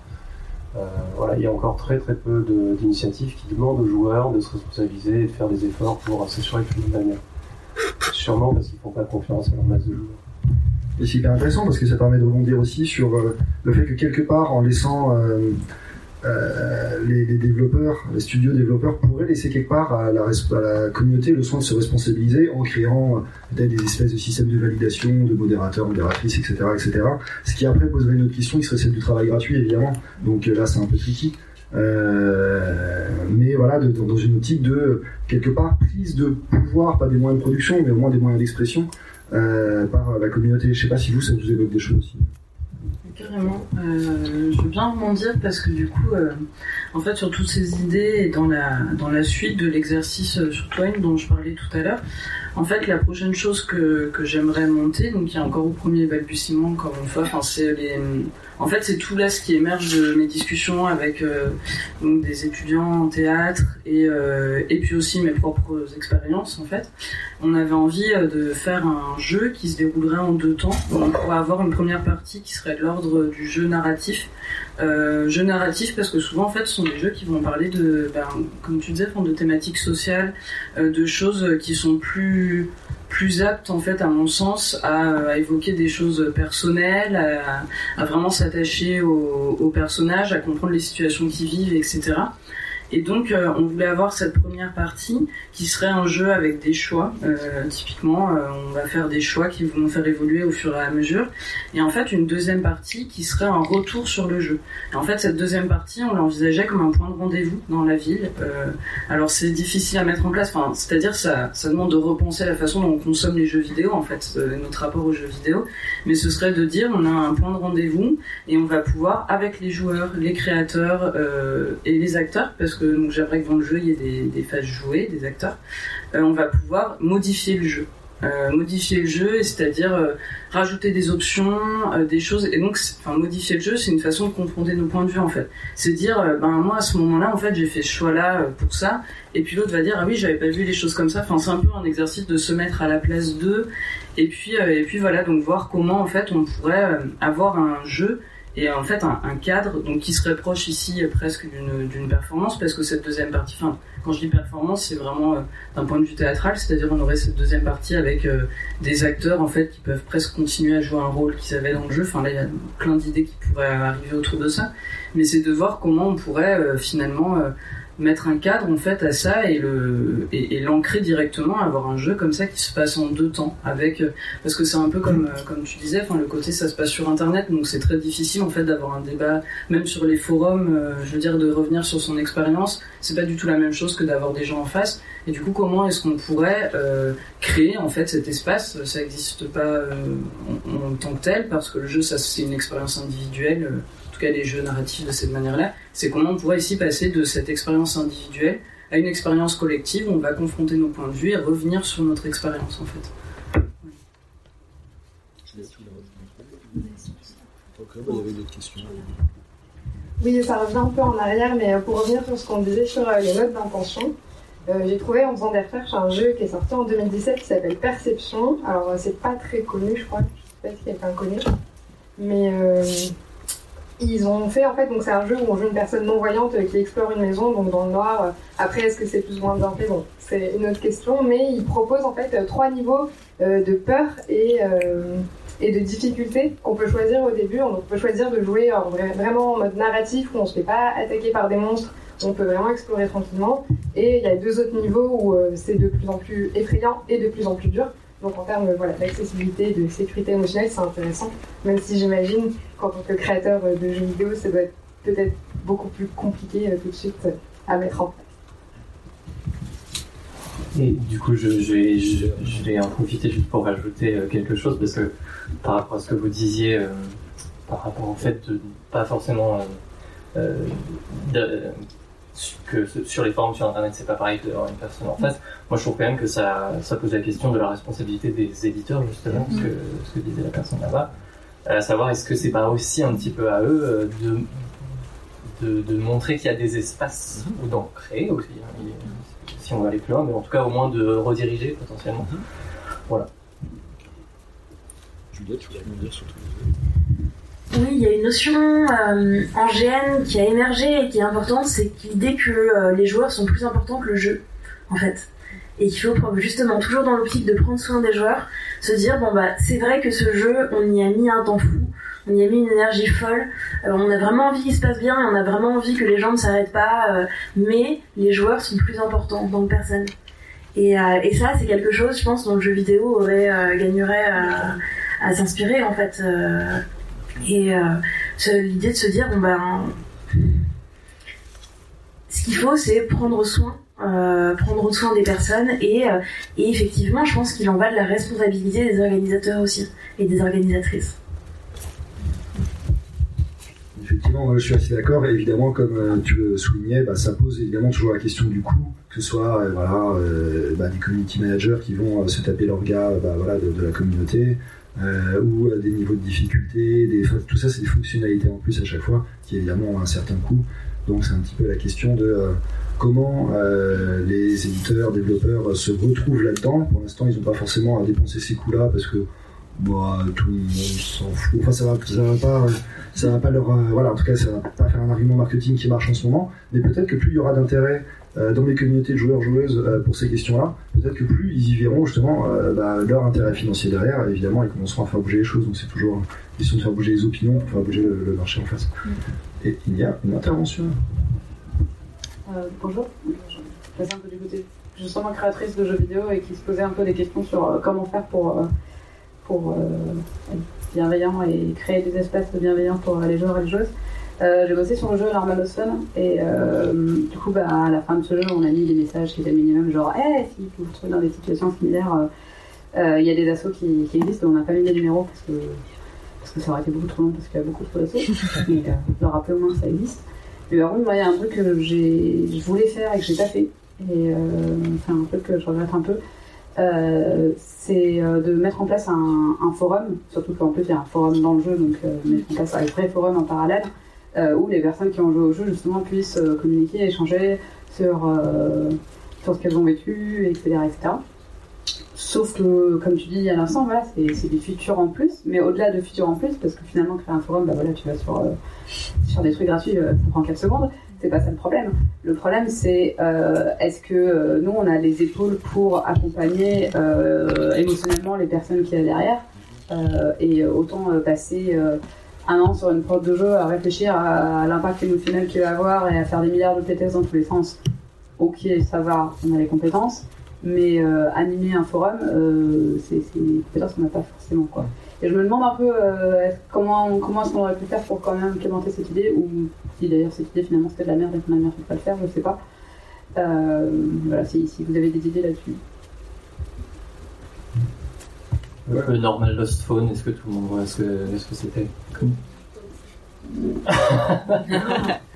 Voilà, il y a encore très très peu d'initiatives qui demandent aux joueurs de se responsabiliser et de faire des efforts pour s'assurer que tout bien. Sûrement parce qu'ils font pas confiance à leur masse de joueurs. Et c'est hyper intéressant parce que ça permet de rebondir aussi sur euh, le fait que quelque part, en laissant euh, euh, les, développeurs, les studios développeurs pourraient laisser quelque part à la, la communauté le soin de se responsabiliser en créant peut-être des espèces de systèmes de validation, de modérateurs, modératrices, etc., etc. Ce qui après poserait une autre question qui serait celle du travail gratuit évidemment. Donc là, c'est un peu tricky. Euh, mais voilà, dans une optique de quelque part prise de pouvoir, pas des moyens de production, mais au moins des moyens d'expression euh, par la communauté. Je sais pas si vous, ça vous évoque des choses aussi. Carrément. Euh, je veux bien rebondir parce que du coup, en fait, sur toutes ces idées et dans la, dans la suite de l'exercice sur Twine dont je parlais tout à l'heure, en fait, la prochaine chose que, j'aimerais monter, donc il y a encore au premier balbutiement, une fois, enfin, c'est les en fait, c'est tout là ce qui émerge de mes discussions avec euh, des étudiants en théâtre et, euh, et puis aussi mes propres expériences. En fait, on avait envie euh, de faire un jeu qui se déroulerait en deux temps. On pourrait avoir une première partie qui serait de l'ordre du jeu narratif. Jeu narratif parce que souvent en fait ce sont des jeux qui vont parler de, ben, comme tu disais, de thématiques sociales, de choses qui sont plus plus apte en fait à mon sens à, évoquer des choses personnelles, à, vraiment s'attacher aux au personnages, à comprendre les situations qu'ils vivent, etc. Et donc, euh, on voulait avoir cette première partie qui serait un jeu avec des choix. Euh, typiquement, euh, on va faire des choix qui vont faire évoluer au fur et à mesure. Et en fait, une deuxième partie qui serait un retour sur le jeu. Et en fait, cette deuxième partie, on l'envisageait comme un point de rendez-vous dans la ville. alors, c'est difficile à mettre en place. Enfin, c'est-à-dire, ça, demande de repenser la façon dont on consomme les jeux vidéo, en fait, notre rapport aux jeux vidéo. Mais ce serait de dire, on a un point de rendez-vous et on va pouvoir, avec les joueurs, les créateurs et les acteurs, parce que j'aimerais que dans le jeu il y ait des, phases jouées, des acteurs, euh, on va pouvoir modifier le jeu. Euh, modifier le jeu, c'est-à-dire euh, rajouter des options, des choses, et donc, modifier le jeu, c'est une façon de confronter nos points de vue en fait. C'est dire, ben moi à ce moment-là, en fait, j'ai fait ce choix-là pour ça, et puis l'autre va dire, ah oui, j'avais pas vu les choses comme ça. Enfin, c'est un peu un exercice de se mettre à la place d'eux, et puis, et puis voilà, donc voir comment en fait on pourrait avoir un jeu et en fait un, cadre donc qui serait proche ici euh, presque d'une performance parce que cette deuxième partie, enfin quand je dis performance c'est vraiment euh, d'un point de vue théâtral, c'est-à-dire on aurait cette deuxième partie avec euh, des acteurs en fait qui peuvent presque continuer à jouer un rôle qu'ils avaient dans le jeu. Enfin là il y a plein d'idées qui pourraient arriver autour de ça, mais c'est de voir comment on pourrait finalement mettre un cadre en fait à ça et le et, l'ancrer directement avoir un jeu comme ça qui se passe en deux temps avec euh, parce que c'est un peu comme euh, comme tu disais le côté ça se passe sur internet donc c'est très difficile en fait d'avoir un débat même sur les forums euh, je veux dire de revenir sur son expérience. C'est pas du tout la même chose que d'avoir des gens en face. Et du coup comment est-ce qu'on pourrait créer en fait cet espace? Ça n'existe pas en, en, tant que tel parce que le jeu ça c'est une expérience individuelle tout cas les jeux narratifs de cette manière-là, c'est comment on pourrait ici passer de cette expérience individuelle à une expérience collective où on va confronter nos points de vue et revenir sur notre expérience en fait. Oui, ça revient un peu en arrière, mais pour revenir sur ce qu'on disait sur les notes d'intention, j'ai trouvé en faisant des recherches un jeu qui est sorti en 2017 qui s'appelle Perception. Alors, c'est pas très connu, je crois. Je sais pas si quelqu'un connaît. Mais ils ont fait en fait, donc c'est un jeu où on joue une personne non voyante qui explore une maison, donc dans le noir. Après, est-ce que c'est plus ou moins bien fait? C'est une autre question, mais ils proposent en fait trois niveaux euh, de peur et, euh, et de difficulté qu'on peut choisir au début. On peut choisir de jouer en vraiment en mode narratif où on se fait pas attaquer par des monstres, on peut vraiment explorer tranquillement. Et il y a deux autres niveaux où euh, c'est de plus en plus effrayant et de plus en plus dur. Donc en termes voilà, d'accessibilité, de sécurité émotionnelle, c'est intéressant. Même si j'imagine qu'en tant que créateur de jeux vidéo, ça doit être peut-être beaucoup plus compliqué euh, tout de suite euh, à mettre en place. Et du coup, je, vais, je, vais, en profiter juste pour rajouter euh, quelque chose, parce que par rapport à ce que vous disiez, par rapport au fait pas forcément que sur les forums sur internet c'est pas pareil d'avoir une personne en face. Moi je trouve quand même que ça, ça pose la question de la responsabilité des éditeurs justement, ce, que, ce que disait la personne là-bas, à savoir est-ce que c'est pas aussi un petit peu à eux euh, de, de, montrer qu'il y a des espaces ou d'en créer aussi, hein, si on va aller plus loin, mais en tout cas au moins de rediriger potentiellement. Mhm. Voilà. Juliette, tu voulais dire sur oui, il y a une notion euh, en GN qui a émergé et qui est importante, c'est l'idée que euh, les joueurs sont plus importants que le jeu, en fait. Et qu'il faut justement, toujours dans l'optique de prendre soin des joueurs, se dire, bon bah c'est vrai que ce jeu, on y a mis un temps fou, on y a mis une énergie folle, euh, on a vraiment envie qu'il se passe bien, on a vraiment envie que les gens ne s'arrêtent pas, mais les joueurs sont plus importants dans que personne. Et, et ça, c'est quelque chose, je pense, dont le jeu vidéo aurait gagnerait à s'inspirer, en fait et euh, l'idée de se dire, bon ben, ce qu'il faut, c'est prendre soin. Euh, prendre soin des personnes et, euh, et effectivement je pense qu'il en va de la responsabilité des organisateurs aussi et des organisatrices. Effectivement, je suis assez d'accord. Et évidemment, comme tu le soulignais, bah, ça pose évidemment toujours la question du coût, que ce soit voilà, bah, des community managers qui vont se taper leur gars bah, voilà, de, la communauté, euh, ou des niveaux de difficulté, tout ça c'est des fonctionnalités en plus à chaque fois, qui évidemment ont un certain coût. Donc c'est un petit peu la question de euh, comment euh, les éditeurs, développeurs se retrouvent là-dedans. Pour l'instant, ils n'ont pas forcément à dépenser ces coûts-là parce que bah, tout le monde s'en fout. Enfin, ça va, va pas, ça va pas leur, voilà, en tout cas, ça va pas faire un argument marketing qui marche en ce moment. Mais peut-être que plus il y aura d'intérêt euh, dans les communautés de joueurs-joueuses euh, pour ces questions-là, peut-être que plus ils y verront justement euh, bah, leur intérêt financier derrière, évidemment ils commenceront à faire bouger les choses, donc c'est toujours une question de faire bouger les opinions pour faire bouger le, marché en face. Et il y a une intervention. bonjour, je suis un peu côté justement créatrice de jeux vidéo et qui se posait un peu des questions sur comment faire pour, pour être bienveillant et créer des espaces de bienveillance pour les joueurs et les joueuses. Euh, j'ai bossé sur le jeu Normal Fun et euh, du coup bah, à la fin de ce jeu on a mis des messages qui étaient minimum genre hey, si vous vous trouvez dans des situations similaires euh, il y a des assos qui, qui existent on n'a pas mis les numéros parce que, parce que ça aurait été beaucoup trop long parce qu'il y a beaucoup trop d'assos. Mais leur rappeler au moins que ça existe. Mais par contre il y a un truc que je voulais faire et que j'ai pas fait et c'est un truc que je regrette un peu. C'est de mettre en place un, un forum, surtout qu'en plus il y a un forum dans le jeu, donc mettre en place un vrai forum en parallèle, où les personnes qui ont joué au jeu justement puissent euh, communiquer, échanger sur, euh, sur ce qu'elles ont vécu, etc.. Sauf que, comme tu dis à l'instant, voilà, c'est des features en plus, mais au-delà de features en plus, parce que finalement, créer un forum, bah voilà, tu vas sur, sur des trucs gratuits, ça prend 4 secondes, c'est pas ça le problème. Le problème, c'est est-ce que nous, on a les épaules pour accompagner émotionnellement les personnes qui y a derrière, et autant passer un an sur une porte de jeu à réfléchir à, l'impact émotionnel qu'il va avoir et à faire des milliards de TTS dans tous les sens. Ok, ça va, on a les compétences, mais euh, animer un forum, euh, c'est des compétences qu'on n'a pas forcément. Quoi. Et je me demande un peu euh, comment, comment est-ce qu'on aurait pu faire pour quand même implémenter cette idée, ou si d'ailleurs cette idée finalement c'était de la merde et qu'on a merde de pas le faire, je sais pas. voilà, si vous avez des idées là-dessus. Le normal Lost Phone, est-ce que tout le monde voit ce que, ce que c'était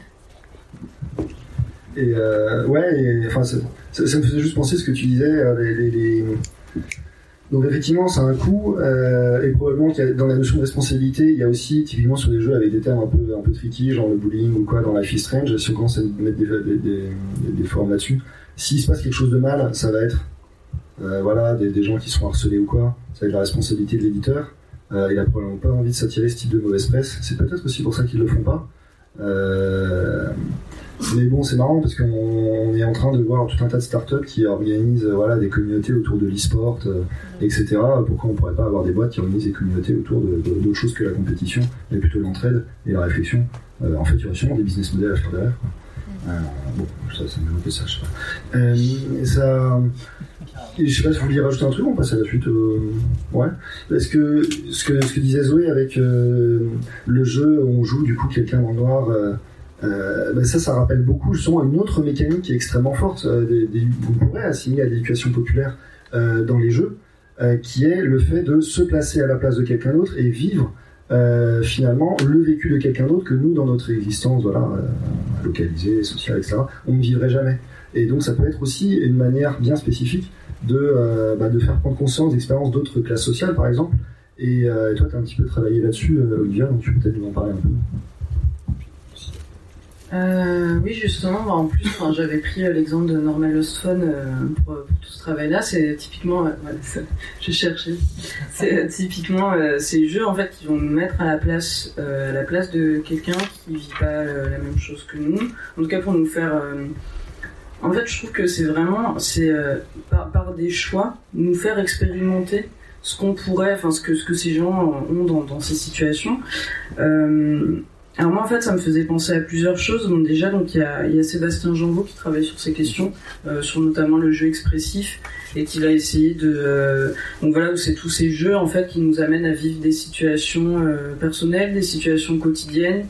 Et euh, ouais, enfin, ça, me faisait juste penser ce que tu disais, euh, les, les, Donc effectivement, c'est un coût, euh, et probablement qu'il y a, dans la notion de responsabilité, il y a aussi typiquement sur des jeux avec des termes un peu un peu tricky, genre le bullying ou quoi, dans Life is Strange, si on commence à mettre des, des, des, des formes là-dessus, s'il se passe quelque chose de mal, ça va être voilà des, gens qui sont harcelés ou quoi, être la responsabilité de l'éditeur. Euh, il a probablement pas envie de s'attirer ce type de mauvaise presse. C'est peut-être aussi pour ça qu'ils le font pas. Euh, mais bon, c'est marrant parce qu'on est en train de voir tout un tas de startups qui organisent voilà, des communautés autour de l'e-sport, euh, etc. Pourquoi on pourrait pas avoir des boîtes qui organisent des communautés autour d'autres choses que la compétition, mais plutôt l'entraide et la réflexion euh, En fait, il y aurait sûrement des business models à faire derrière. Euh, bon, ça, ça me peu ça, je sais pas. Euh, ça, je sais pas si vous vouliez rajouter un truc, on passe à la suite. Euh... Ouais. Parce que ce que disait Zoé avec euh, le jeu où on joue du coup quelqu'un en noir. Euh, euh, ben ça, ça rappelle beaucoup justement une autre mécanique qui est extrêmement forte. Euh, des, vous pourrez assimiler à l'éducation populaire euh, dans les jeux, qui est le fait de se placer à la place de quelqu'un d'autre et vivre finalement le vécu de quelqu'un d'autre que nous, dans notre existence, voilà, localisée, sociale, etc., on ne vivrait jamais. Et donc, ça peut être aussi une manière bien spécifique de, bah, de faire prendre conscience d'expériences d'autres classes sociales, par exemple. Et, et toi, tu as un petit peu travaillé là-dessus, Olivia, donc tu peux peut-être nous en parler un peu. Euh, oui, justement, bah, en plus, j'avais pris euh, l'exemple de Normal Lost euh, pour, tout ce travail-là. C'est typiquement, je cherchais, c'est typiquement ces jeux en fait qui vont nous mettre à la place, à la place de quelqu'un qui vit pas la même chose que nous. En tout cas, pour nous faire. En fait, je trouve que c'est vraiment, c'est par, par, des choix, nous faire expérimenter ce qu'on pourrait, enfin ce que ce que ces gens ont dans, ces situations. Alors moi en fait ça me faisait penser à plusieurs choses. Donc déjà donc il y a, y a, Sébastien Janvaux qui travaille sur ces questions, euh, sur notamment le jeu expressif et qui va essayer de euh, donc voilà c'est tous ces jeux en fait qui nous amènent à vivre des situations euh, personnelles, des situations quotidiennes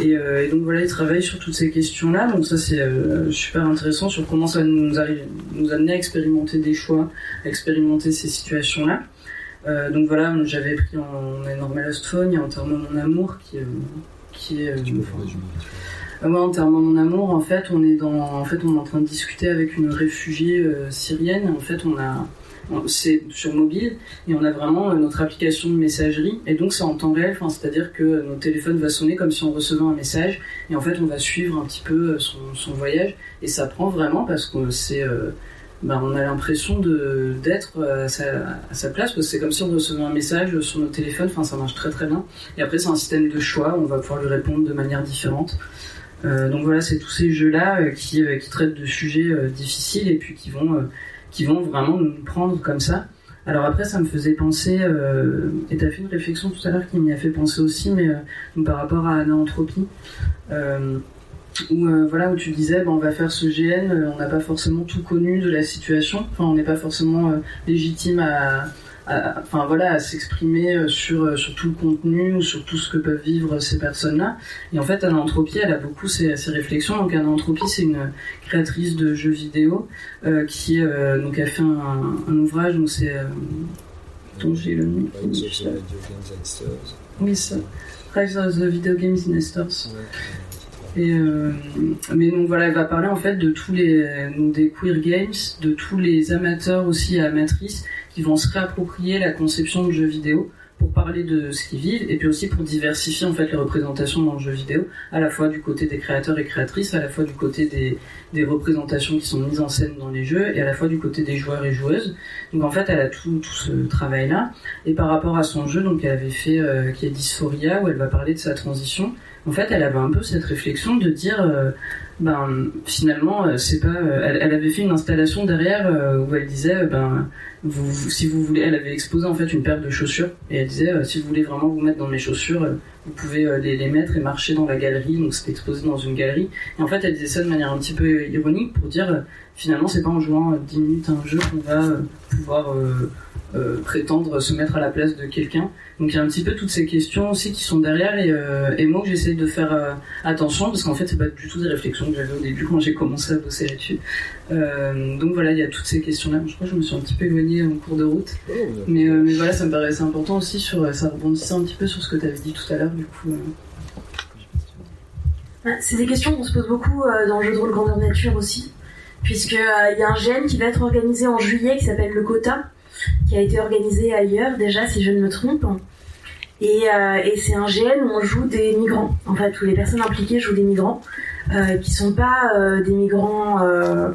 et, et, donc voilà il travaille sur toutes ces questions là. Donc ça c'est super intéressant sur comment ça nous arrive nous amener à expérimenter des choix, à expérimenter ces situations là. donc voilà j'avais pris en Normal Lost Phone, il y a mon amour qui est. Euh, tu. Moi, en termes de mon amour, en fait, on est dans, en fait, on est en train de discuter avec une réfugiée euh, syrienne. En fait, on a, c'est sur mobile et on a vraiment euh, notre application de messagerie et donc c'est en temps réel. Enfin, c'est-à-dire que notre téléphone va sonner comme si on recevait un message et en fait, on va suivre un petit peu son, son voyage et ça prend vraiment parce que c'est euh, ben, on a l'impression de d'être à sa, à sa place parce que c'est comme si on recevait un message sur notre téléphone. Enfin, ça marche très très bien. Et après, c'est un système de choix. On va pouvoir lui répondre de manière différente. Euh, donc voilà, c'est tous ces jeux-là euh, qui, euh, qui traitent de sujets difficiles et puis qui vont qui vont vraiment nous prendre comme ça. Alors après, ça me faisait penser, et tu as fait une réflexion tout à l'heure qui m'y a fait penser aussi, mais par rapport à Anaanthropie, où voilà où tu disais bon, on va faire ce GN on n'a pas forcément tout connu de la situation enfin on n'est pas forcément légitime à, à, enfin voilà à s'exprimer sur sur tout le contenu ou sur tout ce que peuvent vivre ces personnes là et en fait Anna Entropie elle a beaucoup ces, ces réflexions. Donc Anna Entropie c'est une créatrice de jeux vidéo euh, qui donc a fait un, un ouvrage donc c'est dont j'ai le nom. Oui ça. Rise of the Video Games Investors. Et euh, mais donc voilà, elle va parler en fait de tous les donc des queer games, de tous les amateurs aussi et amatrices qui vont se réapproprier la conception de jeux vidéo pour parler de ce qu'ils vivent et puis aussi pour diversifier en fait les représentations dans le jeu vidéo, à la fois du côté des créateurs et créatrices, à la fois du côté des, des représentations qui sont mises en scène dans les jeux et à la fois du côté des joueurs et joueuses. Donc en fait, elle a tout, tout ce travail là. Et par rapport à son jeu, donc elle avait fait euh, qui est Dysphoria où elle va parler de sa transition en fait, elle avait un peu cette réflexion de dire, euh, ben finalement, euh, c'est pas. Euh, elle, avait fait une installation derrière euh, où elle disait, ben si vous voulez, elle avait exposé en fait une paire de chaussures et elle disait, si vous voulez vraiment vous mettre dans mes chaussures, vous pouvez les, les, mettre et marcher dans la galerie. Donc c'était exposé dans une galerie. Et en fait, elle disait ça de manière un petit peu ironique pour dire, finalement, c'est pas en jouant 10 minutes à un jeu qu'on va pouvoir euh, prétendre se mettre à la place de quelqu'un. Donc il y a un petit peu toutes ces questions aussi qui sont derrière et, euh, et moi que j'essaie de faire euh, attention parce qu'en fait c'est pas du tout des réflexions que j'avais au début quand j'ai commencé à bosser là-dessus. Euh, donc voilà, il y a toutes ces questions-là. Je crois que je me suis un petit peu éloignée en cours de route, Oh, mais, mais voilà, ça me paraissait important aussi sur ça rebondissait un petit peu sur ce que tu avais dit tout à l'heure du coup. C'est des questions qu'on se pose beaucoup dans le jeu de rôle grandeur nature aussi, puisque il y a un GN qui va être organisé en juillet qui s'appelle le Quota qui a été organisé ailleurs déjà, si je ne me trompe. Et, euh, et c'est un GN où on joue des migrants, en fait, où les personnes impliquées jouent des migrants. Euh, qui sont pas euh, des migrants euh,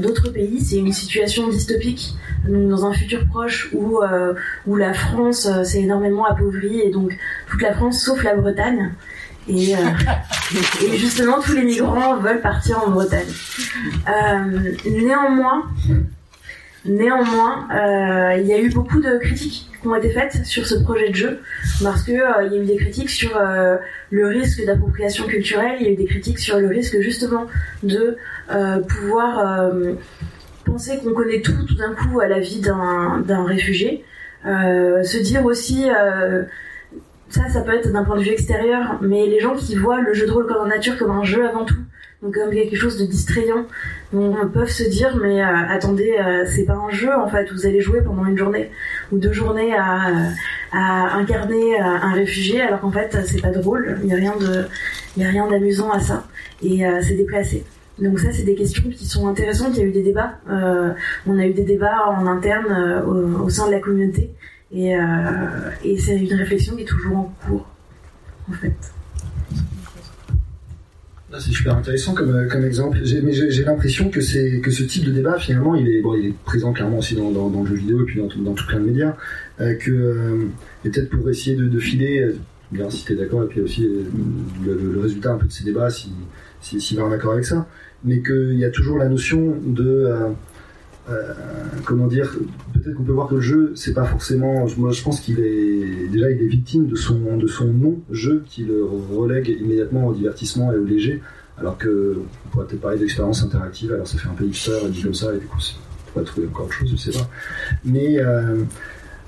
d'autres pays. C'est une situation dystopique, donc dans un futur proche où où la France s'est énormément appauvrie et donc toute la France sauf la Bretagne. Et, et justement, tous les migrants veulent partir en Bretagne. néanmoins, Néanmoins, euh, il y a eu beaucoup de critiques qui ont été faites sur ce projet de jeu parce que euh, il y a eu des critiques sur euh, le risque d'appropriation culturelle, il y a eu des critiques sur le risque justement de pouvoir penser qu'on connaît tout tout d'un coup à la vie d'un réfugié, se dire aussi ça, ça peut être d'un point de vue extérieur, mais les gens qui voient le jeu de rôle comme en nature comme un jeu avant tout, donc comme quelque chose de distrayant. On peuvent se dire mais euh, attendez euh, c'est pas un jeu en fait vous allez jouer pendant une journée ou deux journées à, incarner euh, un réfugié alors qu'en fait c'est pas drôle il y a rien de il y a rien d'amusant à ça et c'est déplacé. Donc ça, c'est des questions qui sont intéressantes. Il y a eu des débats. on a eu des débats en interne au, au, sein de la communauté. Et, et c'est une réflexion qui est toujours en cours, en fait. C'est super intéressant comme, euh, comme exemple. J'ai l'impression que, que ce type de débat, finalement, il est, bon, il est présent clairement aussi dans, dans, le jeu vidéo et puis dans, dans tout plein de médias. Euh, que, euh, peut-être pour essayer de, de filer, euh, si tu es d'accord, et puis aussi le, résultat un peu de ces débats, si, si, si va en accord avec ça, mais qu'il y a toujours la notion de. Euh, comment dire, peut-être qu'on peut voir que le jeu, c'est pas forcément. Moi, je pense qu'il est déjà, il est victime de son de son nom jeu qui le relègue immédiatement au divertissement et au léger, alors que on pourrait peut-être parler d'expérience interactive. Alors ça fait un peu hipster dit comme ça, et du coup, on pourrait trouver encore autre chose, je sais pas. Mais euh,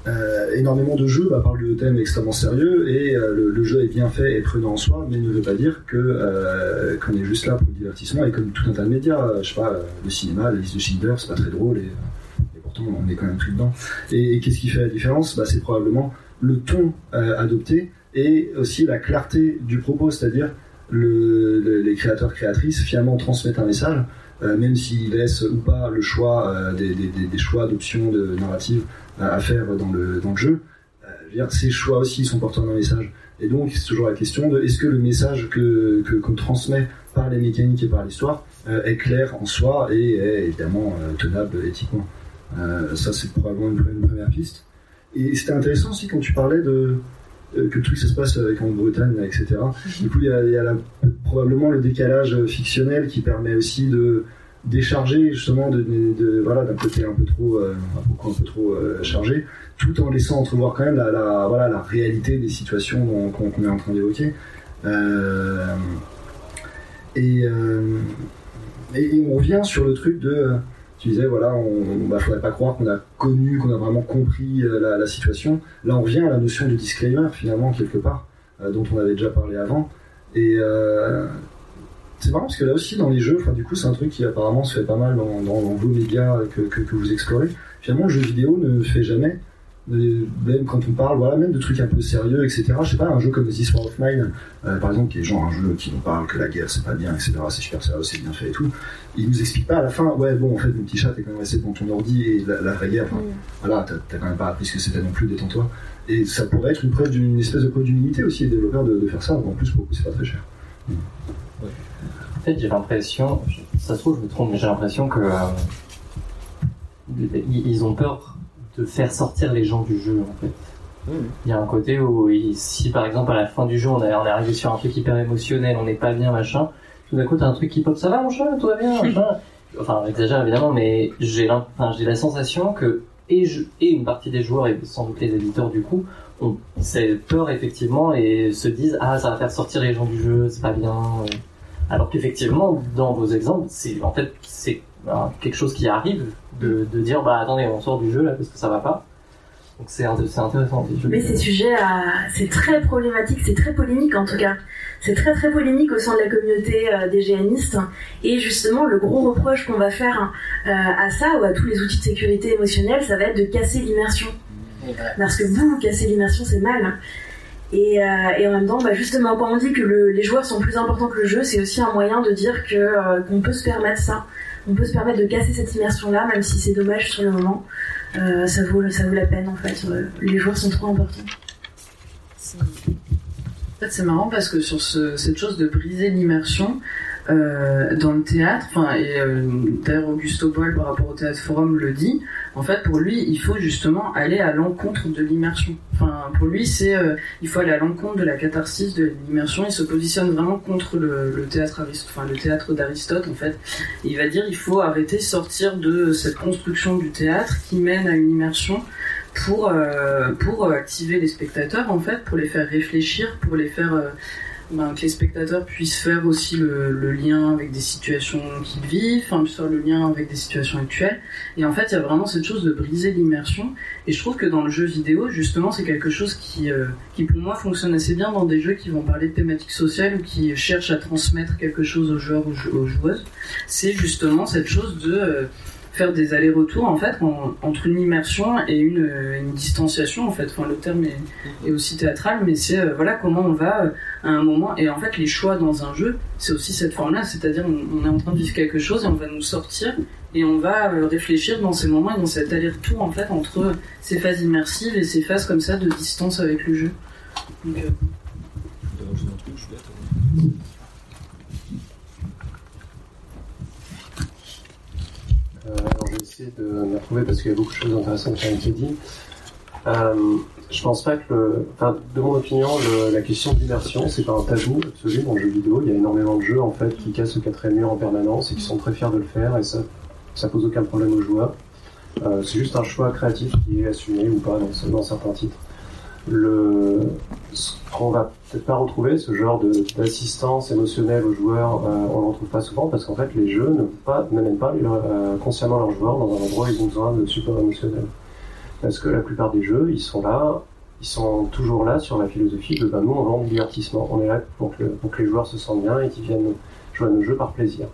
euh, énormément de jeux bah, parlent de thèmes extrêmement sérieux et euh, le, jeu est bien fait et prudent en soi, mais ne veut pas dire euh, qu'on est juste là pour le divertissement et comme tout un tas de médias, je sais pas, le cinéma, la liste de Schindler, c'est pas très drôle et, pourtant on est quand même pris dedans. Et, qu'est-ce qui fait la différence? Bah, C'est probablement le ton adopté et aussi la clarté du propos, c'est-à-dire le, les créateurs créatrices finalement transmettent un message, même s'ils laissent ou pas le choix des, des, choix d'options de narrative à faire dans le, dans le jeu, euh, ces choix aussi sont porteurs d'un message. Et donc, c'est toujours la question de est-ce que le message que qu'on transmet par les mécaniques et par l'histoire euh, est clair en soi et est évidemment euh, tenable éthiquement? ça, c'est probablement une, première piste. Et c'était intéressant aussi quand tu parlais de que truc ça se passe avec en Bretagne, etc. Du coup, il y a, il y a probablement le décalage fictionnel qui permet aussi de décharger justement de, voilà d'un côté un peu trop euh, un, peu, trop euh, chargé tout en laissant entrevoir quand même la, voilà la réalité des situations qu'on est en train d'évoquer. Euh, et, et, on revient sur le truc de tu disais voilà on bah, faudrait pas croire qu'on a connu qu'on a vraiment compris la, la, situation. Là on revient à la notion de disclaimer finalement quelque part dont on avait déjà parlé avant. Et c'est marrant parce que là aussi dans les jeux, enfin du coup c'est un truc qui apparemment se fait pas mal dans, vos médias que, que, vous explorez. Finalement le jeu vidéo ne fait jamais, même quand on parle, voilà, même de trucs un peu sérieux, etc. Je sais pas, un jeu comme This War of Mine, euh, par exemple, qui est genre un jeu qui nous parle que la guerre c'est pas bien, etc. C'est super sérieux, c'est bien fait et tout. Il nous explique pas à la fin, ouais bon en fait mon petit chat t'es quand même resté devant ton ordi et la, vraie guerre, enfin, voilà, t'as quand même pas appris ce que c'était non plus, détends-toi. Et ça pourrait être une preuve d'une espèce de preuve d'humilité aussi des développeurs de, faire ça. En plus pour c'est pas très cher. En fait, j'ai l'impression, ça se trouve, je me trompe, mais j'ai l'impression que euh, ils ont peur de faire sortir les gens du jeu, en fait. Il y a un côté où, si par exemple à la fin du jeu on est, arrivé sur un truc hyper émotionnel, on n'est pas bien, machin, tout d'un coup t'as un truc qui pop, ça va mon chat, tout va bien, machin. Enfin, j'exagère évidemment, mais j'ai la sensation que et, je, et une partie des joueurs et sans doute les éditeurs du coup ont cette peur effectivement et se disent ah ça va faire sortir les gens du jeu, c'est pas bien. Alors qu'effectivement, dans vos exemples, c'est en fait c'est quelque chose qui arrive de, de, dire bah attendez, on sort du jeu là parce que ça va pas. Donc c'est intéressant. Mais ces sujets, c'est très problématique, c'est très polémique en tout cas. C'est très très polémique au sein de la communauté euh, des GNistes. Et justement, le gros reproche qu'on va faire euh, à ça ou à tous les outils de sécurité émotionnelle, ça va être de casser l'immersion. Parce que vous, casser l'immersion, c'est mal. Et, euh, et, en même temps, bah justement, quand on dit que le, les joueurs sont plus importants que le jeu, c'est aussi un moyen de dire que euh, qu'on peut se permettre ça. On peut se permettre de casser cette immersion-là, même si c'est dommage sur le moment. euh, ça, vaut, ça vaut la peine en fait. Euh, les joueurs sont trop importants. En fait, c'est marrant parce que sur ce, cette chose de briser l'immersion, euh, dans le théâtre, et euh, d'ailleurs Augusto Boal par rapport au théâtre forum le dit, en fait pour lui il faut justement aller à l'encontre de l'immersion. Enfin pour lui c'est euh, il faut aller à l'encontre de la catharsis de l'immersion. Il se positionne vraiment contre le, le théâtre enfin le théâtre d'Aristote en fait. Il va dire il faut arrêter sortir de cette construction du théâtre qui mène à une immersion pour pour activer les spectateurs en fait, pour les faire réfléchir, pour les faire ben, que les spectateurs puissent faire aussi le, le lien avec des situations qu'ils vivent, enfin, puissent faire le lien avec des situations actuelles. Et en fait, il y a vraiment cette chose de briser l'immersion. Et je trouve que dans le jeu vidéo, justement, c'est quelque chose qui, euh, qui pour moi fonctionne assez bien dans des jeux qui vont parler de thématiques sociales ou qui cherchent à transmettre quelque chose aux joueurs ou aux joueuses. C'est justement cette chose de euh, faire des allers-retours en fait entre une immersion et une, une, distanciation en fait. Le terme est, aussi théâtral, mais c'est euh, voilà comment on va euh, à un moment et en fait les choix dans un jeu, c'est aussi cette forme-là, c'est-à-dire on, est en train de vivre quelque chose et on va nous sortir et on va euh, réfléchir dans ces moments et dans cet aller-retour en fait entre ces phases immersives et ces phases comme ça de distance avec le jeu. Alors je vais essayer de me retrouver parce qu'il y a beaucoup de choses intéressantes qui ont été dites. Euh, je pense pas que, le, enfin, de mon opinion, la question d'immersion, c'est pas un tabou absolu dans le jeu vidéo. Il y a énormément de jeux en fait qui cassent le quatrième mur en permanence et qui sont très fiers de le faire et ça, ça pose aucun problème aux joueurs. Euh, c'est juste un choix créatif qui est assumé ou pas dans certains titres. Le, on va peut-être pas retrouver ce genre d'assistance émotionnelle aux joueurs, euh, on ne retrouve pas souvent parce qu'en fait les jeux ne pas, n'amènent pas euh, consciemment leurs joueurs dans un endroit où ils ont besoin de support émotionnel. Parce que la plupart des jeux, ils sont là, ils sont toujours là sur la philosophie de ben, nous on vend du divertissement, on est là pour que, les joueurs se sentent bien et qu'ils viennent jouer à nos jeux par plaisir.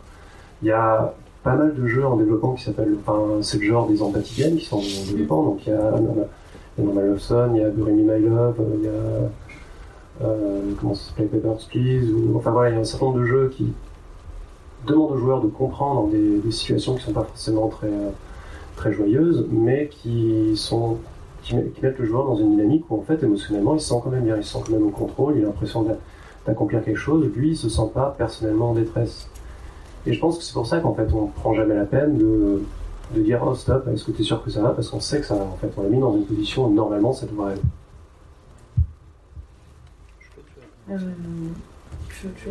Il y a pas mal de jeux en développement qui s'appellent, enfin c'est le genre des empathy games qui sont en développement, donc il y a il y a Normal Love Son, il y a Bury My Love, il y a euh, comment ça s'appelle Papers, Please, enfin voilà, il y a un certain nombre de jeux qui demandent aux joueurs de comprendre des, situations qui sont pas forcément très très joyeuses, mais qui sont qui, mettent le joueur dans une dynamique où en fait émotionnellement il se sent quand même bien, il se sent quand même au contrôle, il a l'impression d'accomplir quelque chose, lui il se sent pas personnellement en détresse. Et je pense que c'est pour ça qu'en fait on prend jamais la peine de de dire oh stop, est-ce que tu es sûr que ça va? Parce qu'on sait que ça va. En fait, on l'a mis dans une position où normalement ça devrait aller. Euh, je, je...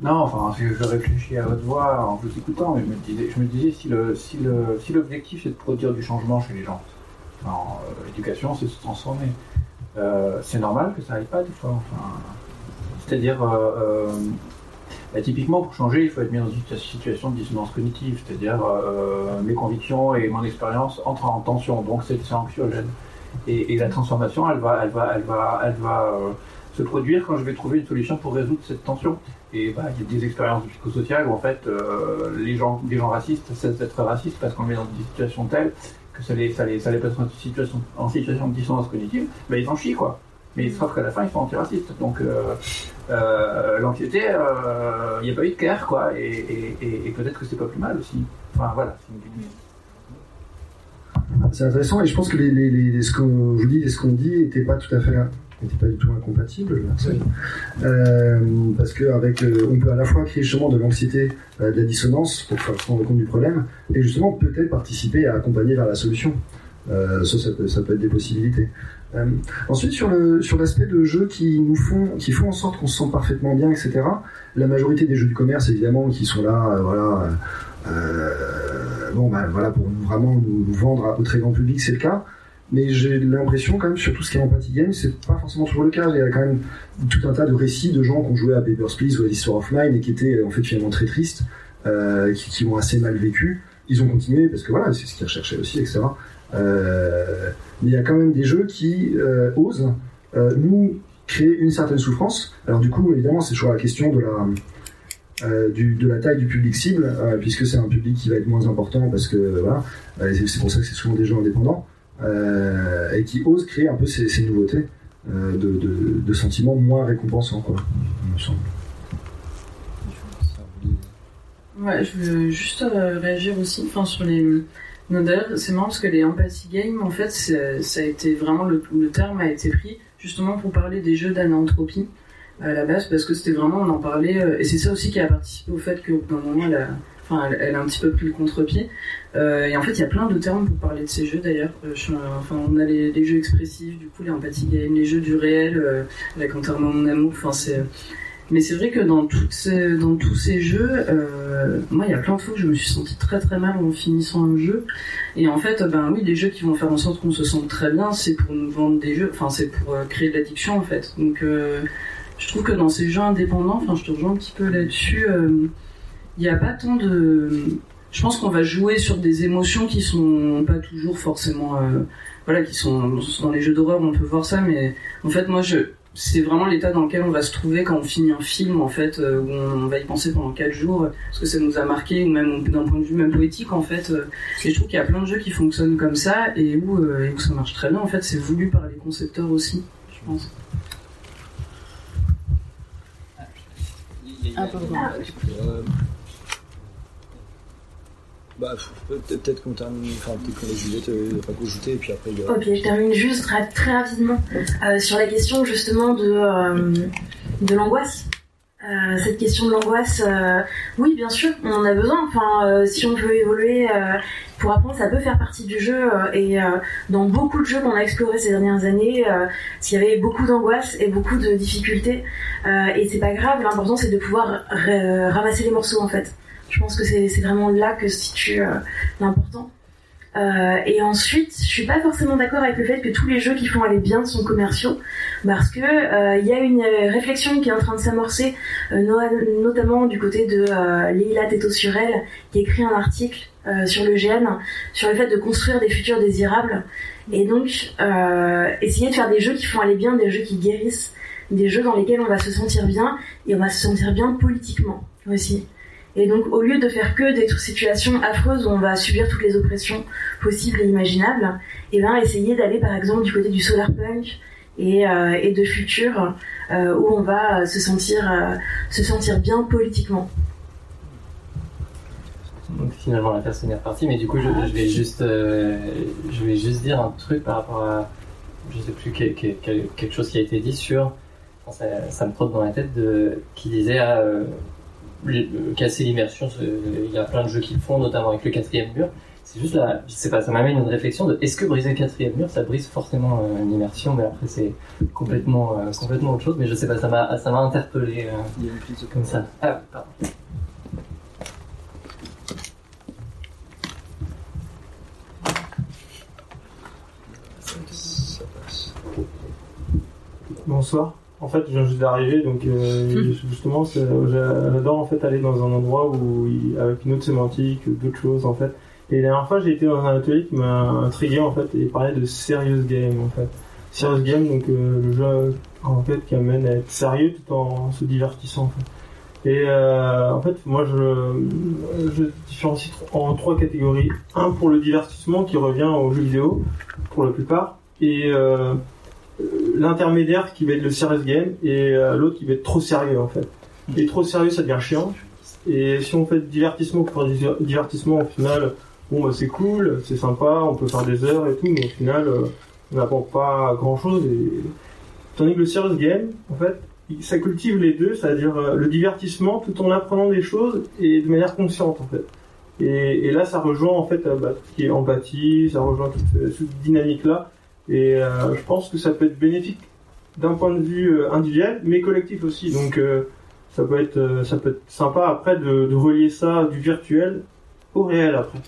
Non, enfin, je réfléchis à haute voix en vous écoutant, mais je me disais, je me disais si le si le si l'objectif c'est de produire du changement chez les gens, enfin, euh, l'éducation c'est se transformer. Euh, c'est normal que ça n'arrive pas des fois. Enfin, c'est-à-dire euh, bah, typiquement, pour changer, il faut être mis dans une situation de dissonance cognitive, c'est-à-dire euh, mes convictions et mon expérience entrent en tension, donc c'est anxiogène. Et, la transformation, elle va, elle va, elle va, elle va euh, se produire quand je vais trouver une solution pour résoudre cette tension. Et bah, il y a des expériences psychosociales où en fait euh, les gens, les gens racistes cessent d'être racistes parce qu'on les met dans des situations telles que ça les, ça les, ça les place en situation, en situation de dissonance cognitive, bah, ils en chient quoi. Mais sauf qu'à la fin, ils sont antiracistes. Donc euh, euh, l'anxiété, il euh, n'y a pas eu de care, quoi. Et, peut-être que c'est pas plus mal aussi. Enfin voilà. C'est intéressant et je pense que ce qu'on vous dit et ce qu'on dit n'était pas tout à fait n'était pas du tout incompatible, euh, parce que avec, euh, on peut à la fois créer justement de l'anxiété, euh, de la dissonance pour se rendre compte du problème, et justement peut-être participer à accompagner vers la solution. Ça, ça peut être des possibilités. Euh, ensuite, sur le sur l'aspect de jeux qui nous font qui font en sorte qu'on se sent parfaitement bien, etc. La majorité des jeux de commerce, évidemment, qui sont là, euh, voilà, euh, bon, bah, voilà, pour vraiment nous, vendre au très grand public, c'est le cas. Mais j'ai l'impression quand même sur tout ce qui est empathy game, c'est pas forcément toujours le cas. Il y a quand même tout un tas de récits de gens qui ont joué à Papers, Please ou à Histoire of et qui étaient en fait finalement très tristes, euh, qui, qui ont assez mal vécu. Ils ont continué parce que voilà, c'est ce qu'ils recherchaient aussi, etc. Euh, mais il y a quand même des jeux qui euh, osent euh, nous créer une certaine souffrance. Alors du coup, évidemment, c'est toujours la question de la de la taille du public cible, puisque c'est un public qui va être moins important parce que voilà, c'est pour ça que c'est souvent des jeux indépendants et qui osent créer un peu ces, nouveautés de, de, sentiments moins récompensants, quoi, me semble. Ouais, je veux juste réagir aussi enfin, sur les. Non, D'ailleurs, c'est marrant parce que les Empathy Games, en fait, ça a été vraiment. Le, terme a été pris justement pour parler des jeux d'ananthropie à la base, parce que c'était vraiment. On en parlait. euh, et c'est ça aussi qui a participé au fait bout d'un moment, elle a, enfin, elle, a un petit peu pris le contre-pied. Euh, et en fait, il y a plein de termes pour parler de ces jeux d'ailleurs. Euh, enfin, on a les, jeux expressifs, du coup, les Empathy Games, les jeux du réel, euh, avec Enterrement mon amour. Enfin, c'est. Mais c'est vrai que dans, toutes ces, dans tous ces jeux, euh, moi, il y a plein de fois que je me suis sentie très très mal en finissant un jeu. Et en fait, ben oui, les jeux qui vont faire en sorte qu'on se sente très bien, c'est pour nous vendre des jeux, enfin, c'est pour euh, créer de l'addiction en fait. Donc, euh, je trouve que dans ces jeux indépendants, enfin, je te rejoins un petit peu là-dessus, euh, il n'y a pas tant de. Je pense qu'on va jouer sur des émotions qui sont pas toujours forcément. euh, voilà, qui sont dans les jeux d'horreur, on peut voir ça, mais en fait, moi, je c'est vraiment l'état dans lequel on va se trouver quand on finit un film en fait euh, où on va y penser pendant quatre jours parce que ça nous a marqué ou même d'un point de vue même poétique en fait euh, et je trouve qu'il y a plein de jeux qui fonctionnent comme ça et où, euh, et où ça marche très bien en fait c'est voulu par les concepteurs aussi je pense Ah, pardon. Euh, Bah, peut- peut-être qu'on termine, enfin, peut-être qu'on laisse Juliette euh, pas ajouter, et puis après, il y a- Ok, je termine juste très, rapidement euh, sur la question justement de, euh, de l'angoisse. Euh, cette question de l'angoisse, euh, oui, bien sûr, on en a besoin. Enfin, euh, si on veut évoluer euh, pour apprendre, ça peut faire partie du jeu. euh, et euh, dans beaucoup de jeux qu'on a explorés ces dernières années, euh, s'il y avait beaucoup d'angoisse et beaucoup de difficultés, euh, et c'est pas grave. L'important, c'est de pouvoir ra- ramasser les morceaux en fait. Je pense que c'est vraiment là que se situe euh, l'important. Euh, et ensuite, je suis pas forcément d'accord avec le fait que tous les jeux qui font aller bien sont commerciaux, parce que euh, il y a une euh, réflexion qui est en train de s'amorcer, euh, no- notamment du côté de euh, Leila Teto Surel, qui écrit un article euh, sur le GN, sur le fait de construire des futurs désirables, et donc euh, essayer de faire des jeux qui font aller bien, des jeux qui guérissent, des jeux dans lesquels on va se sentir bien, et on va se sentir bien politiquement aussi. Et donc, au lieu de faire que des situations affreuses où on va subir toutes les oppressions possibles et imaginables, et ben essayer d'aller par exemple du côté du solarpunk et, euh, et de futur euh, où on va euh, se sentir se sentir bien politiquement. Donc finalement la personne est repartie, mais du coup je, vais juste je vais juste dire un truc par rapport à je sais plus quel- quel- quel- quelque chose qui a été dit sur ça, me trotte dans la tête de qui disait le- casser l'immersion il y a plein de jeux qui le font notamment avec le quatrième mur c'est juste là je sais pas ça m'amène une réflexion de est-ce que briser le quatrième mur ça brise forcément euh, l'immersion mais après c'est complètement euh, complètement autre chose mais je sais pas ça m'a ça m'a interpellé euh, il y a une comme ça ah pardon. Bonsoir. En fait, je viens juste d'arriver, donc euh, justement, c'est- j'a- j'adore en fait aller dans un endroit où il- avec une autre sémantique, d'autres choses en fait. Et la dernière fois, j'ai été dans un atelier qui m'a intrigué en fait et il parlait de serious game en fait. Serious game, donc euh, le jeu en fait qui amène à être sérieux tout en se divertissant. En fait. Et euh, en fait, moi, je, je différencie en trois catégories. Un pour le divertissement qui revient aux jeux vidéo pour la plupart, et euh, l'intermédiaire qui va être le serious game et euh, l'autre qui va être trop sérieux en fait. Et trop sérieux ça devient chiant. Et si on fait divertissement pour divertissement au final, bon bah c'est cool, c'est sympa, on peut faire des heures et tout, mais au final euh, on n'apprend pas grand chose. Tandis que le serious game, en fait, ça cultive les deux, c'est-à-dire euh, le divertissement tout en apprenant des choses et de manière consciente en fait. Et, là ça rejoint en fait bah, tout ce qui est empathie, ça rejoint toute cette dynamique là. Et euh, je pense que ça peut être bénéfique d'un point de vue euh, individuel, mais collectif aussi. Donc euh, ça peut être ça peut être sympa après de, relier ça du virtuel au réel après.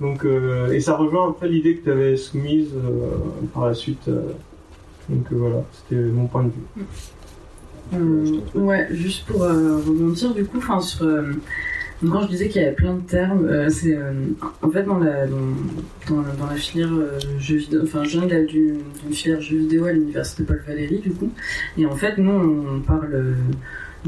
Donc et ça rejoint après l'idée que tu avais soumise par la suite. donc voilà, c'était mon point de vue. Ouais, juste pour rebondir du coup, enfin sur donc quand je disais qu'il y avait plein de termes, euh, c'est euh, en fait dans la dans, dans, la- dans la filière euh, jeux vidéo, enfin je viens d'une filière jeux vidéo à l'université Paul Valéry du coup, et en fait nous on parle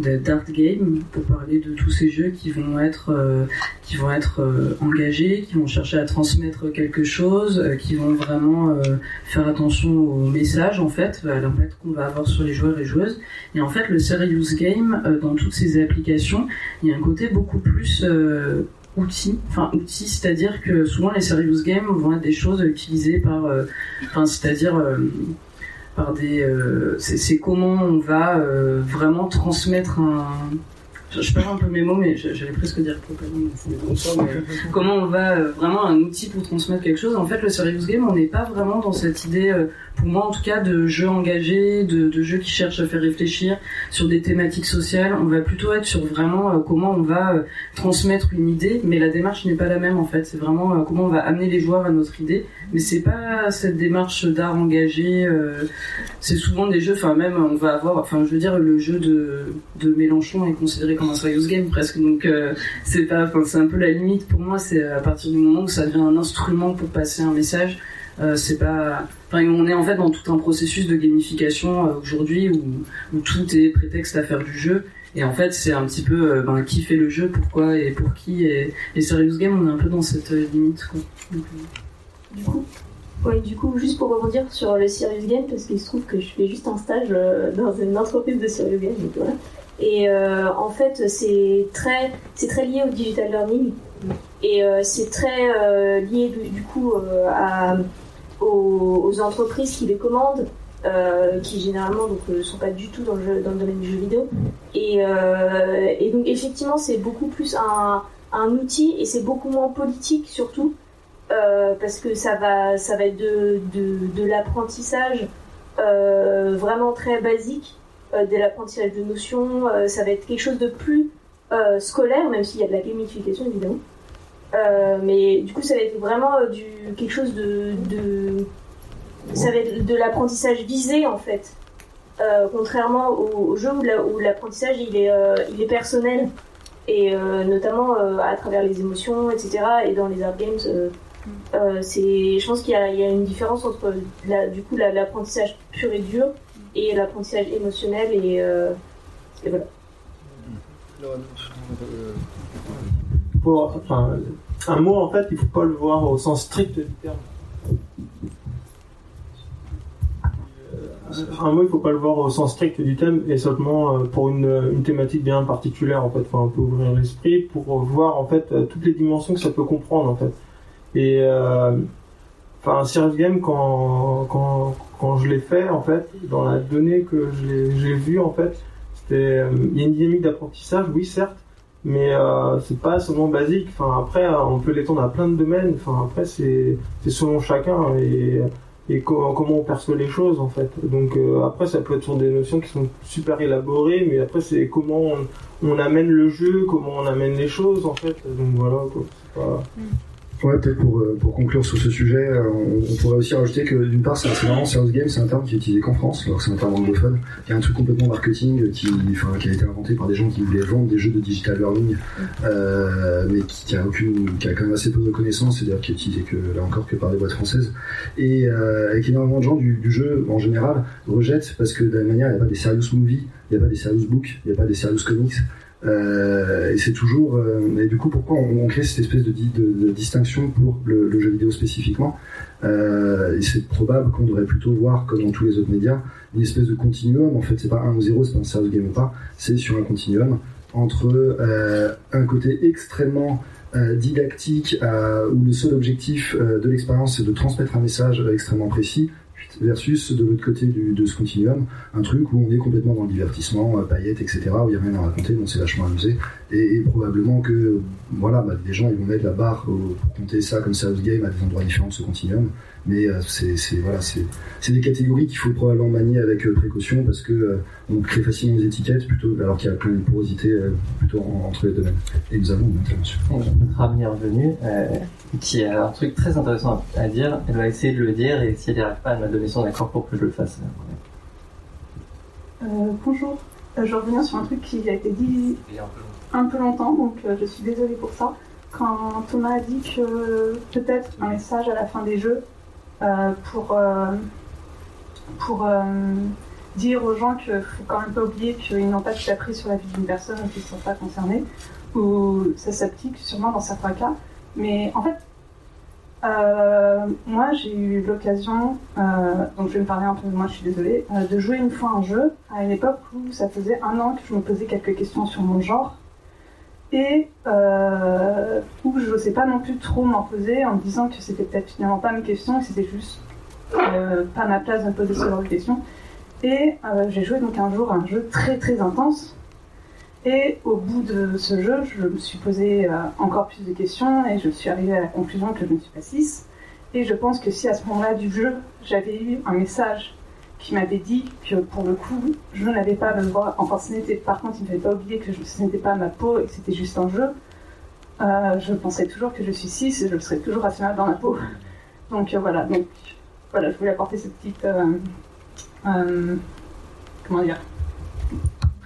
euh, d'art game pour parler de tous ces jeux qui vont être euh, qui vont être euh, engagés, qui vont chercher à transmettre quelque chose, euh, qui vont vraiment faire attention au message en fait, à l'impact qu'on va avoir sur les joueurs et joueuses. Et en fait, le serious game dans toutes ces applications, il y a un côté beaucoup plus outils, enfin outils, c'est-à-dire que souvent les serious games vont être des choses utilisées par, enfin c'est-à-dire par des. Euh, c'est comment on va euh, vraiment transmettre un. Je, perds un peu mes mots, mais j'allais presque dire propagande. comment on va euh, vraiment un outil pour transmettre quelque chose. En fait, le serious game, on n'est pas vraiment dans cette idée pour moi en tout cas, de jeux engagés, de, jeux qui cherchent à faire réfléchir sur des thématiques sociales. On va plutôt être sur vraiment euh, comment on va euh, transmettre une idée, mais la démarche n'est pas la même en fait. C'est vraiment euh, comment on va amener les joueurs à notre idée, mais c'est pas cette démarche d'art engagé. c'est souvent des jeux, enfin même on va avoir, enfin je veux dire le jeu de, de Mélenchon est considéré comme un serious game presque, donc c'est pas, enfin c'est un peu la limite pour moi. C'est à partir du moment où ça devient un instrument pour passer un message. C'est pas on est en fait dans tout un processus de gamification euh, aujourd'hui où, tout est prétexte à faire du jeu. Et en fait, c'est un petit peu euh, ben, qui fait le jeu, pourquoi et pour qui. Et, Serious Game, on est un peu dans cette euh, limite. du coup, du coup, juste pour rebondir sur le Serious Game, parce qu'il se trouve que je fais juste un stage dans une entreprise de Serious Game. Et en fait, c'est très, très lié au digital learning. Et c'est très lié du coup à aux, entreprises qui les commandent, euh, qui généralement donc ne euh, sont pas du tout dans le, domaine du jeu vidéo. Et, euh, et donc effectivement c'est beaucoup plus un, outil et c'est beaucoup moins politique surtout parce que ça va ça va être de, de l'apprentissage vraiment très basique, de l'apprentissage de notions, ça va être quelque chose de plus scolaire même s'il y a de la gamification évidemment. Euh, mais du coup, ça va être vraiment euh, du, quelque chose de, de ça va être de l'apprentissage visé en fait. Euh, contrairement au, jeu où l'apprentissage il est, il est personnel et notamment à travers les émotions, etc. Et dans les art games, c'est, je pense qu'il y, y, a une différence entre la, du coup l'apprentissage pur et dur et l'apprentissage émotionnel et, et voilà. Enfin, un mot, en fait, il ne faut pas le voir au sens strict du terme. Euh, un mot, il ne faut pas le voir au sens strict du terme et seulement euh, pour une, thématique bien particulière. En fait, faut un peu ouvrir l'esprit pour voir en fait euh, toutes les dimensions que ça peut comprendre en fait. Et enfin, un serious game quand quand quand je l'ai fait en fait, dans la donnée que j'ai vue en fait, c'était il y a une dynamique d'apprentissage, oui certes, mais euh, c'est pas seulement basique. Enfin après, on peut l'étendre à plein de domaines. Enfin après, c'est selon chacun et et comment on perçoit les choses en fait. Donc euh, après, ça peut être sur des notions qui sont super élaborées, mais après c'est comment on, on, amène le jeu, comment on amène les choses en fait. Donc voilà, quoi. Pas... Mm. Ouais, peut-être pour, euh, pour conclure sur ce sujet, euh, on, pourrait aussi rajouter que d'une part, c'est vraiment serious game, c'est un terme qui est utilisé qu'en France, alors que c'est un terme anglophone. Y a un truc complètement marketing qui, enfin, qui a été inventé par des gens qui voulaient vendre des jeux de digital learning, euh, mais qui, qui, a aucune, qui a quand même assez peu de reconnaissance, c'est-à-dire qui est utilisé que là encore que par des boîtes françaises, et euh, avec énormément de gens du, du, jeu en général rejettent parce que de la manière, il n'y a pas des serious movies, il n'y a pas des serious books, il n'y a pas des serious comics. Euh, et c'est toujours. Euh, et du coup, pourquoi on, crée cette espèce de, de, de distinction pour le, le, jeu vidéo spécifiquement euh, Et c'est probable qu'on devrait plutôt voir, comme dans tous les autres médias, une espèce de continuum. En fait, c'est pas 1 ou 0, c'est pas un serious game ou pas. C'est sur un continuum entre euh, un côté extrêmement euh, didactique où le seul objectif de l'expérience c'est de transmettre un message extrêmement précis versus de l'autre côté du, de ce continuum, un truc où on est complètement dans le divertissement, euh, paillettes, etc., où il n'y a rien à raconter, on s'est vachement amusé. Et, probablement que voilà, bah, des gens ils vont mettre la barre pour compter ça comme Serious Game à des endroits différents de ce continuum. Mais euh, c'est voilà, c'est des catégories qu'il faut probablement manier avec euh, précaution parce que on crée facilement des étiquettes plutôt alors qu'il y a plein de porosité plutôt entre les domaines. Et nous avons une intervention. Amie est revenue, qui a un truc très intéressant à dire. Elle va essayer de le dire et si elle n'y arrive pas, elle m'a donné son accord pour que je le fasse. bonjour. je reviens sur un truc qui a été dit un peu longtemps, donc euh, je suis désolée pour ça. Quand Thomas a dit que peut-être un message à la fin des jeux euh, pour, euh, pour dire aux gens qu'il faut quand même pas oublier qu'ils n'ont pas tout appris sur la vie d'une personne et qu'ils ne sont pas concernés, ou ça s'applique sûrement dans certains cas. Mais en fait, euh, moi j'ai eu l'occasion, euh, donc je vais me parler un peu de moi, je suis désolée, euh, de jouer une fois un jeu à une époque où ça faisait un an que je me posais quelques questions sur mon genre et où je n'osais pas non plus trop m'en poser en me disant que c'était peut-être finalement pas mes questions et c'était juste pas ma place de me poser ce genre de questions. Et j'ai joué donc un jour un jeu très très intense. Et au bout de ce jeu, je me suis posé euh, encore plus de questions et je suis arrivée à la conclusion que je ne suis pas 6. Et je pense que si à ce moment-là du jeu, j'avais eu un message qui m'avait dit que pour le coup, je n'avais pas le droit, enfin ce n'était, par contre, il ne fallait pas oublier que ce n'était pas ma peau et que c'était juste un jeu, euh, je pensais toujours que je suis 6 et je serais toujours rationnelle dans la peau. Donc euh, voilà, donc voilà, je voulais apporter cette petite, comment dire,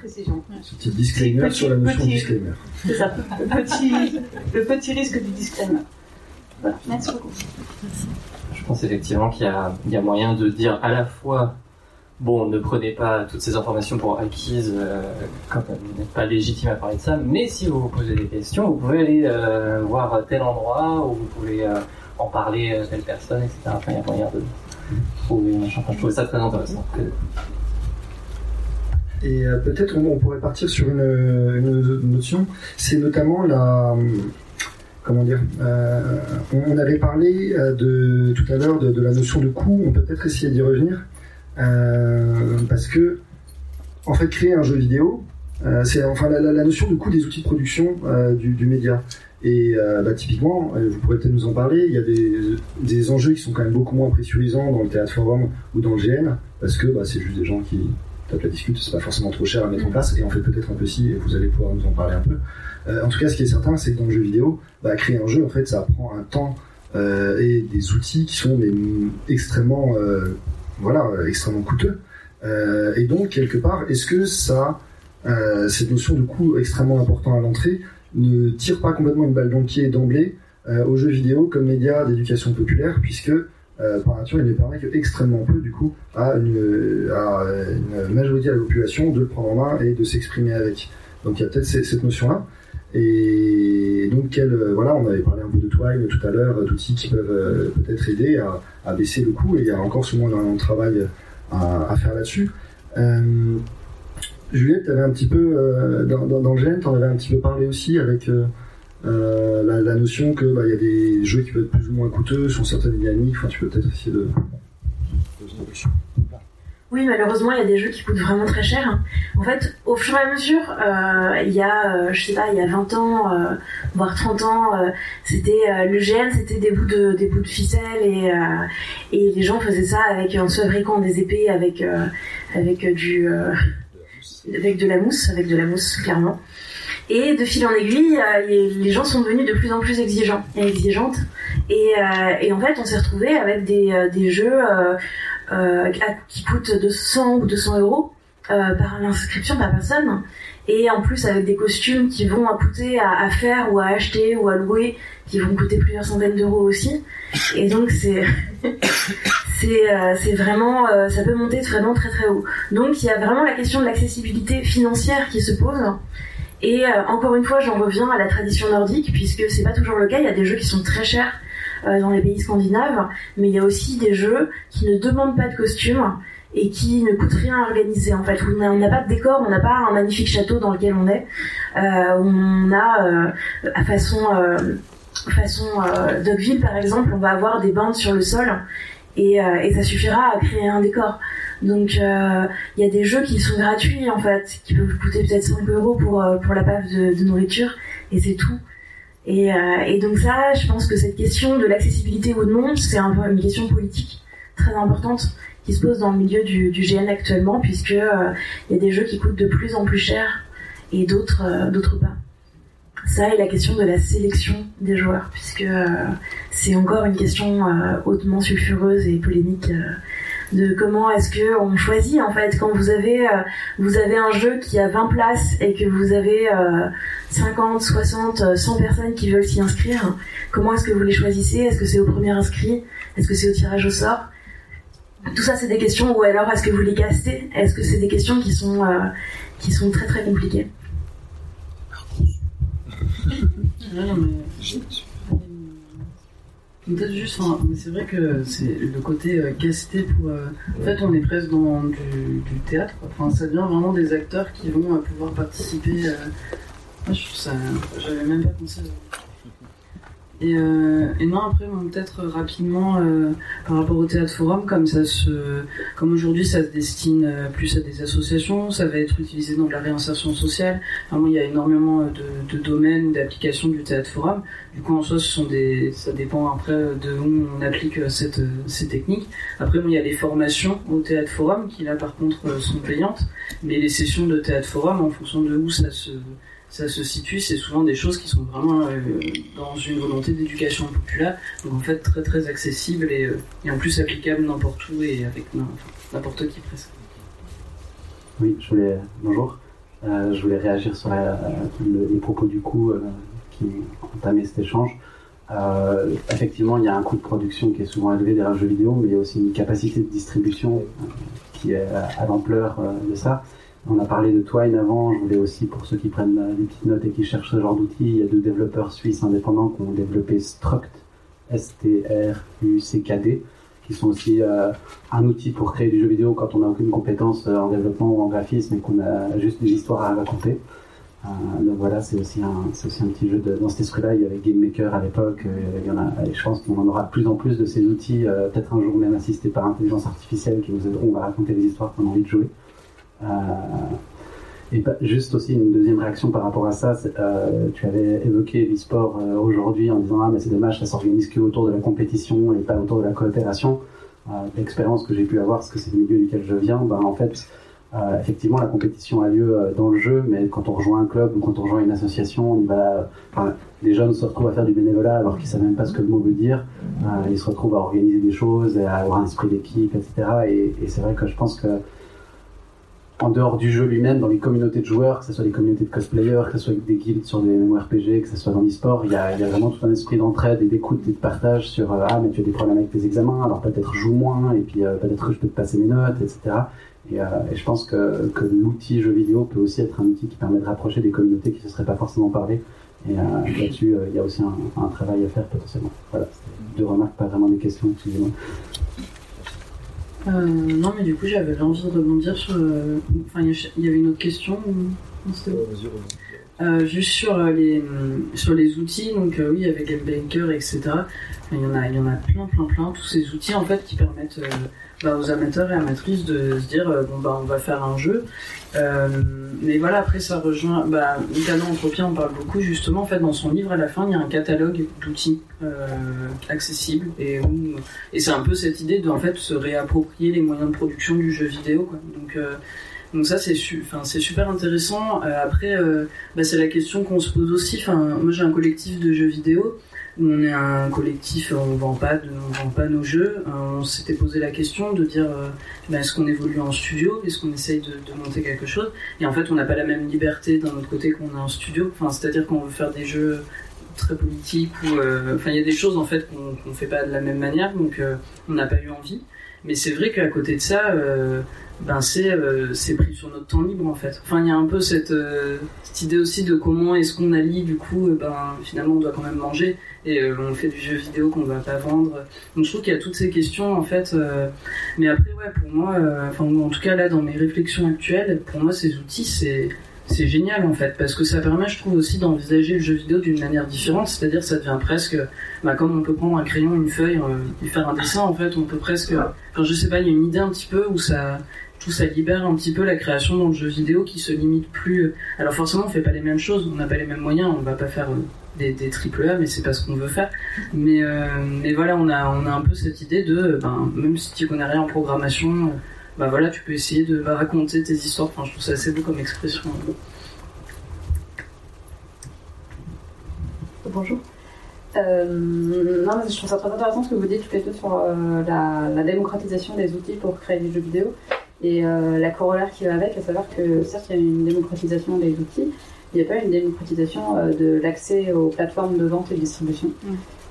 précision. Petit disclaimer Petit- sur la notion petit- de disclaimer. C'est ça, le petit, le petit risque du disclaimer. Voilà, merci beaucoup. Je pense effectivement qu'il y a, il y a moyen de dire à la fois, bon, ne prenez pas toutes ces informations pour acquises euh, quand vous n'êtes pas légitime à parler de ça, mais si vous vous posez des questions, vous pouvez aller euh, voir tel endroit ou vous pouvez euh, en parler à telle personne, etc. Enfin, il y a moyen de trouver machin. Enfin, je trouvais ça très intéressant. Et euh, peut-être on, pourrait partir sur une, notion, c'est notamment la comment dire euh, on, avait parlé euh, de tout à l'heure de, la notion de coût, on peut peut-être essayer d'y revenir parce que en fait créer un jeu vidéo, c'est enfin la, notion de coût des outils de production du, média. Et bah, typiquement, vous pourrez peut-être nous en parler, il y a des, des enjeux qui sont quand même beaucoup moins pressurisants dans le théâtre forum ou dans le GN, parce que bah, c'est juste des gens qui tapent la discute, c'est pas forcément trop cher à mettre en place, et en fait peut-être un peu si, vous allez pouvoir nous en parler un peu. Euh, en tout cas, ce qui est certain, c'est que dans le jeu vidéo, bah, créer un jeu, en fait, ça prend un temps euh, et des outils qui sont mais, extrêmement, euh, voilà, extrêmement coûteux. Euh, et donc, quelque part, est-ce que ça, euh, cette notion de coût extrêmement important à l'entrée, ne tire pas complètement une balle dans le pied d'emblée euh, aux jeux vidéo comme média d'éducation populaire, puisque euh, par nature, il ne permet que extrêmement peu, du coup, à une, à une majorité de la population de le prendre en main et de s'exprimer avec. Donc il y a peut-être cette notion-là. Et donc, quel, euh, voilà, on avait parlé un peu de Twine tout à l'heure, d'outils qui peuvent euh, peut-être aider à, baisser le coût, et il y a encore sûrement un travail à, faire là-dessus. Euh, Juliette, tu avais un petit peu, dans, dans, dans le GN, tu en avais un petit peu parlé aussi avec euh, la, notion que bah, il y a des jeux qui peuvent être plus ou moins coûteux sur certaines dynamiques. Enfin, tu peux peut-être essayer de. Oui, malheureusement, il y a des jeux qui coûtent vraiment très cher. En fait, au fur et à mesure, euh, il y a, euh, je sais pas, il y a 20 ans, voire 30 ans, c'était le GN, c'était des bouts de des ficelle et les gens faisaient ça avec en se fabriquant des épées avec avec du avec de la mousse, avec de la mousse clairement. Et de fil en aiguille, euh, les, gens sont devenus de plus en plus exigeants et exigeantes. Et, euh, en fait, on s'est retrouvé avec des, euh, des jeux qui coûtent 200 ou 200 euros par l'inscription par personne. Et en plus, avec des costumes qui vont coûter à, faire ou à acheter ou à louer, qui vont coûter plusieurs centaines d'euros aussi. Et donc, c'est c'est euh, vraiment ça peut monter vraiment très très haut. Donc, il y a vraiment la question de l'accessibilité financière qui se pose. Et euh, encore une fois, j'en reviens à la tradition nordique, puisque c'est pas toujours le cas. Il y a des jeux qui sont très chers euh, dans les pays scandinaves, mais il y a aussi des jeux qui ne demandent pas de costume et qui ne coûtent rien à organiser. En fait, on n'a pas de décor, on n'a pas un magnifique château dans lequel on est. Euh, on a à façon façon euh, Dogville par exemple, on va avoir des bandes sur le sol et, euh, et ça suffira à créer un décor. Donc euh, il y a des jeux qui sont gratuits en fait, qui peuvent coûter peut-être 5 euros pour, euh, pour la bave de, de nourriture et c'est tout. Et, euh, et donc ça, je pense que cette question de l'accessibilité ou non, c'est un peu une question politique très importante qui se pose dans le milieu du, du GN actuellement, puisque euh, il y a des jeux qui coûtent de plus en plus cher et d'autres euh, d'autres pas. Ça et la question de la sélection des joueurs, puisque euh, c'est encore une question euh, hautement sulfureuse et polémique. euh, de comment est-ce que on choisit en fait. Quand vous avez vous avez un jeu qui a 20 places et que vous avez euh, 50, 60, euh, 100 personnes qui veulent s'y inscrire, comment est-ce que vous les choisissez? Est-ce que c'est au premier inscrit? Est-ce que c'est au tirage au sort? Tout ça, c'est des questions, ou alors est-ce que vous les castez? Est-ce que c'est des questions qui sont, qui sont très très compliquées? Ouais, Peut-être juste, c'est vrai que c'est le côté euh, casté pour. euh, en fait, on est presque dans du, du théâtre. quoi. Enfin, ça devient vraiment des acteurs qui vont euh, pouvoir participer. moi, je trouve ça. J'avais même pas pensé. Et, euh, et non, après, bon, peut-être rapidement euh, par rapport au théâtre forum, comme ça comme aujourd'hui, ça se destine euh, plus à des associations, ça va être utilisé dans la réinsertion sociale. Vraiment, il y a énormément euh, de, de domaines, d'applications du théâtre forum. Du coup, en soi, ce sont des, ça dépend après de où on applique euh, cette, euh, ces techniques. Après, bon, il y a les formations au théâtre forum qui là, par contre, euh, sont payantes. Mais les sessions de théâtre forum, en fonction de où ça se, ça se situe, c'est souvent des choses qui sont vraiment euh, dans une volonté d'éducation populaire. Donc en fait, très très accessible et, euh, et en plus applicable n'importe où et avec n'importe qui presque. Oui, je voulais. Bonjour. Euh, je voulais réagir sur les propos du coup qui ont entamé cet échange. Effectivement, il y a un coût de production qui est souvent élevé derrière le jeu vidéo, mais il y a aussi une capacité de distribution qui est à, l'ampleur de ça. On a parlé de Twine avant, je voulais aussi, pour ceux qui prennent euh, des petites notes et qui cherchent ce genre d'outils, il y a deux développeurs suisses indépendants qui ont développé Struct, S-T-R-U-C-K-D, qui sont aussi euh, un outil pour créer du jeu vidéo quand on n'a aucune compétence euh, en développement ou en graphisme et qu'on a juste des histoires à raconter. Donc voilà, c'est aussi un, petit jeu dans cet esprit-là. Il y avait Game Maker à l'époque. il y en a, et je pense qu'on en aura de plus en plus de ces outils, peut-être un jour même assistés par intelligence artificielle qui nous aideront à raconter les histoires qu'on a envie de jouer. Euh, et juste aussi une deuxième réaction par rapport à ça, euh, tu avais évoqué l'e-sport euh, aujourd'hui en disant ah mais c'est dommage ça s'organise que autour de la compétition et pas autour de la coopération. L'expérience que j'ai pu avoir, parce que c'est le milieu duquel je viens, ben, en fait effectivement la compétition a lieu dans le jeu, mais quand on rejoint un club ou quand on rejoint une association, on les jeunes se retrouvent à faire du bénévolat alors qu'ils savent même pas ce que le mot veut dire. Ils se retrouvent à organiser des choses, et à avoir un esprit d'équipe, etc. Et, et c'est vrai que je pense que en dehors du jeu lui-même, dans les communautés de joueurs, que ce soit des communautés de cosplayers, que ce soit des guildes sur des MMORPG, que ce soit dans l'e-sport, il y a, y a vraiment tout un esprit d'entraide et d'écoute et de partage sur euh, ah mais tu as des problèmes avec tes examens, alors peut-être joue moins et puis euh, peut-être que je peux te passer mes notes, etc. Et, euh, et je pense que, que l'outil jeu vidéo peut aussi être un outil qui permet de rapprocher des communautés qui ne se seraient pas forcément parlé. Et euh, là-dessus, euh, il y a aussi un, un travail à faire potentiellement. Voilà, deux remarques, pas vraiment des questions, excusez-moi. Euh, non, mais du coup, j'avais envie de rebondir sur. euh, Enfin, il y a- il y avait une autre question ou- non, c'était bon Euh, juste sur euh, les hum, sur les outils, donc euh, oui, avec GameBanker, etc. Enfin, Il y en a, il y en a plein, plein, plein. Tous ces outils en fait qui permettent euh, bah, aux amateurs et amatrices de se dire euh, bon bah on va faire un jeu. Euh, mais voilà, après ça rejoint. Bah, Canon Entropia en parle beaucoup justement. En fait, dans son livre à la fin, il y a un catalogue d'outils euh, accessibles et et c'est un peu cette idée de en fait se réapproprier les moyens de production du jeu vidéo. Donc euh, donc ça c'est super intéressant. Après bah, c'est la question qu'on se pose aussi. Moi j'ai un collectif de jeux vidéo. On est un collectif, on vend pas, de, on vend pas nos jeux. Euh, on s'était posé la question de dire, euh, bah, est-ce qu'on évolue en studio, est-ce qu'on essaye de, monter quelque chose? Et en fait, on n'a pas la même liberté d'un autre côté qu'on a en studio. Enfin, c'est-à-dire qu'on veut faire des jeux très politiques euh, enfin, il y a des choses en fait qu'on qu'on fait pas de la même manière, donc on n'a pas eu envie. Mais c'est vrai qu'à côté de ça, ben c'est euh, pris sur notre temps libre en fait. Enfin, il y a un peu cette, cette idée aussi de comment est-ce qu'on allie du coup, ben finalement on doit quand même manger et euh, on fait du jeu vidéo qu'on va pas vendre. Donc je trouve qu'il y a toutes ces questions en fait. euh, mais après ouais, pour moi, euh, enfin en tout cas là dans mes réflexions actuelles, pour moi ces outils c'est c'est génial en fait parce que ça permet je trouve aussi d'envisager le jeu vidéo d'une manière différente c'est-à-dire ça devient presque bah, comme on peut prendre un crayon une feuille et faire un dessin en fait on peut presque enfin je sais pas il y a une idée un petit peu où ça tout ça libère un petit peu la création dans le jeu vidéo qui se limite plus alors forcément on fait pas les mêmes choses on n'a pas les mêmes moyens on va pas faire des, des triple A mais c'est pas ce qu'on veut faire mais euh, mais voilà on a on a un peu cette idée de ben même si tu connais rien en programmation euh, bah voilà, tu peux essayer de bah, raconter tes histoires. Je trouve ça assez beau comme expression. Bonjour. Euh, non, je trouve ça très intéressant ce que vous dites toutes les deux sur la, démocratisation des outils pour créer des jeux vidéo et la corollaire qui va avec, à savoir que certes il y a une démocratisation des outils, il n'y a pas une démocratisation euh, de l'accès aux plateformes de vente et de distribution.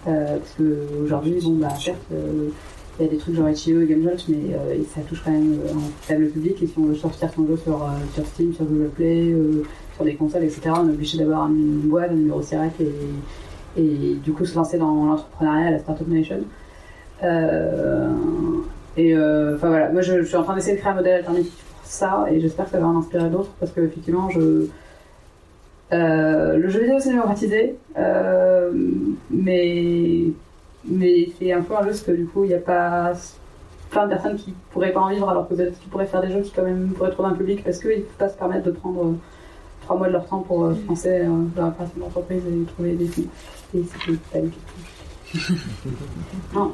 Euh, parce qu'aujourd'hui, bon, bah, certes, euh, il y a des trucs genre Itch.io et GameJolt, mais ça touche quand même un public. Et si on veut sortir son jeu sur, sur Steam, sur Google Play, sur des consoles, etc., on est obligé d'avoir une boîte, un numéro CRF et, et du coup se lancer dans l'entrepreneuriat, la Startup Nation. Et enfin voilà, moi je, je suis en train d'essayer de créer un modèle alternatif pour ça et j'espère que ça va en inspirer d'autres parce que effectivement je. Euh, le jeu vidéo c'est démocratisé, euh, mais mais c'est un peu injuste que du coup il n'y a pas plein de personnes qui pourraient pas en vivre alors que peut-être qu'ils pourraient faire des jeux qui quand même pourraient trouver un public parce qu'ils ne peuvent pas se permettre de prendre euh, trois mois de leur temps pour euh, se lancer euh, dans la création d'entreprise et trouver des films. Et c'était pas une question. non,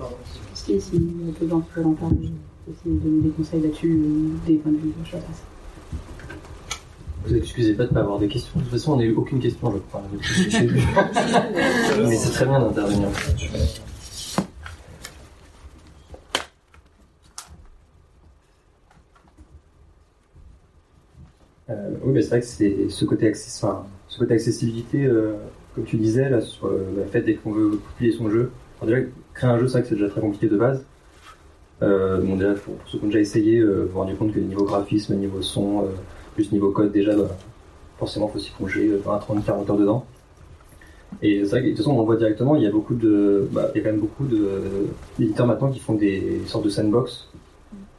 si, si, il y a peu de. Essayer de donner des conseils là-dessus, des points de vue, je sais pas. Vous excusez pas de pas avoir des questions. De toute façon, on n'a eu aucune question, je crois. Mais c'est très bien d'intervenir. Euh, oui, mais c'est vrai que c'est ce côté, ce accessibilité, euh, comme tu disais, là, sur euh, le fait dès qu'on veut publier son jeu. Alors déjà, créer un jeu, c'est vrai que c'est déjà très compliqué de base. Bon, déjà, pour, pour ceux qui ont déjà essayé, vous vous rendez compte que niveau graphisme, niveau son, plus niveau code, déjà, bah, forcément, il faut s'y plonger euh, 20, 30, 40 heures dedans. Et c'est vrai que de toute façon, on le voit directement, il y a beaucoup de, bah, il y a quand même beaucoup d'éditeurs maintenant qui font des sortes de sandbox.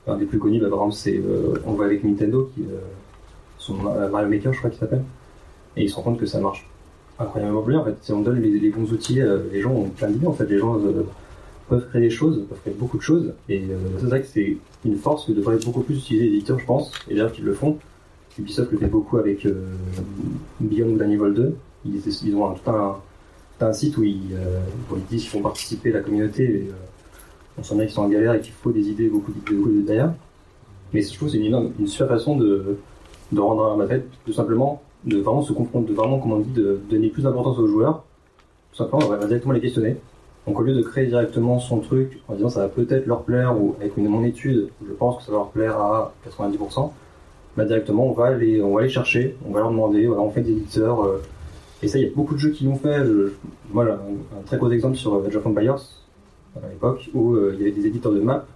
Un des plus connus, bah, par exemple, c'est, euh, on voit avec Nintendo, qui, euh, son euh, Mario Maker, je crois qu'il s'appelle. Et ils se rendent compte que ça marche incroyablement bien, en fait. Si on donne les, bons outils, euh, les gens ont plein d'idées, en fait. Les gens peuvent créer des choses, peuvent créer beaucoup de choses. Et c'est vrai que c'est une force que devraient beaucoup plus utiliser les éditeurs, je pense. Et d'ailleurs, qu'ils le font. Ubisoft le fait beaucoup avec euh, Beyond Good Evil 2. Ils, ont tout, un, site où ils, euh, disent qu'ils font participer la communauté. Et, euh, on sent bien qu'ils sont en galère et qu'il faut des idées, beaucoup d'idées derrière. Mais je trouve que c'est une, super façon de, de rendre un fait, tout simplement, de vraiment se confronter, de vraiment, comme on dit, de donner plus d'importance aux joueurs. Tout simplement, on va directement les questionner. Donc au lieu de créer directement son truc en disant ça va peut-être leur plaire ou avec une, mon étude, je pense que ça va leur plaire à 90%, bah directement on va les, on va les chercher, on va leur demander, voilà, on fait des éditeurs. euh, et ça, il y a beaucoup de jeux qui l'ont fait. Je, j'ai un, un très gros exemple sur Age of Empires à l'époque où euh, il y avait des éditeurs de maps.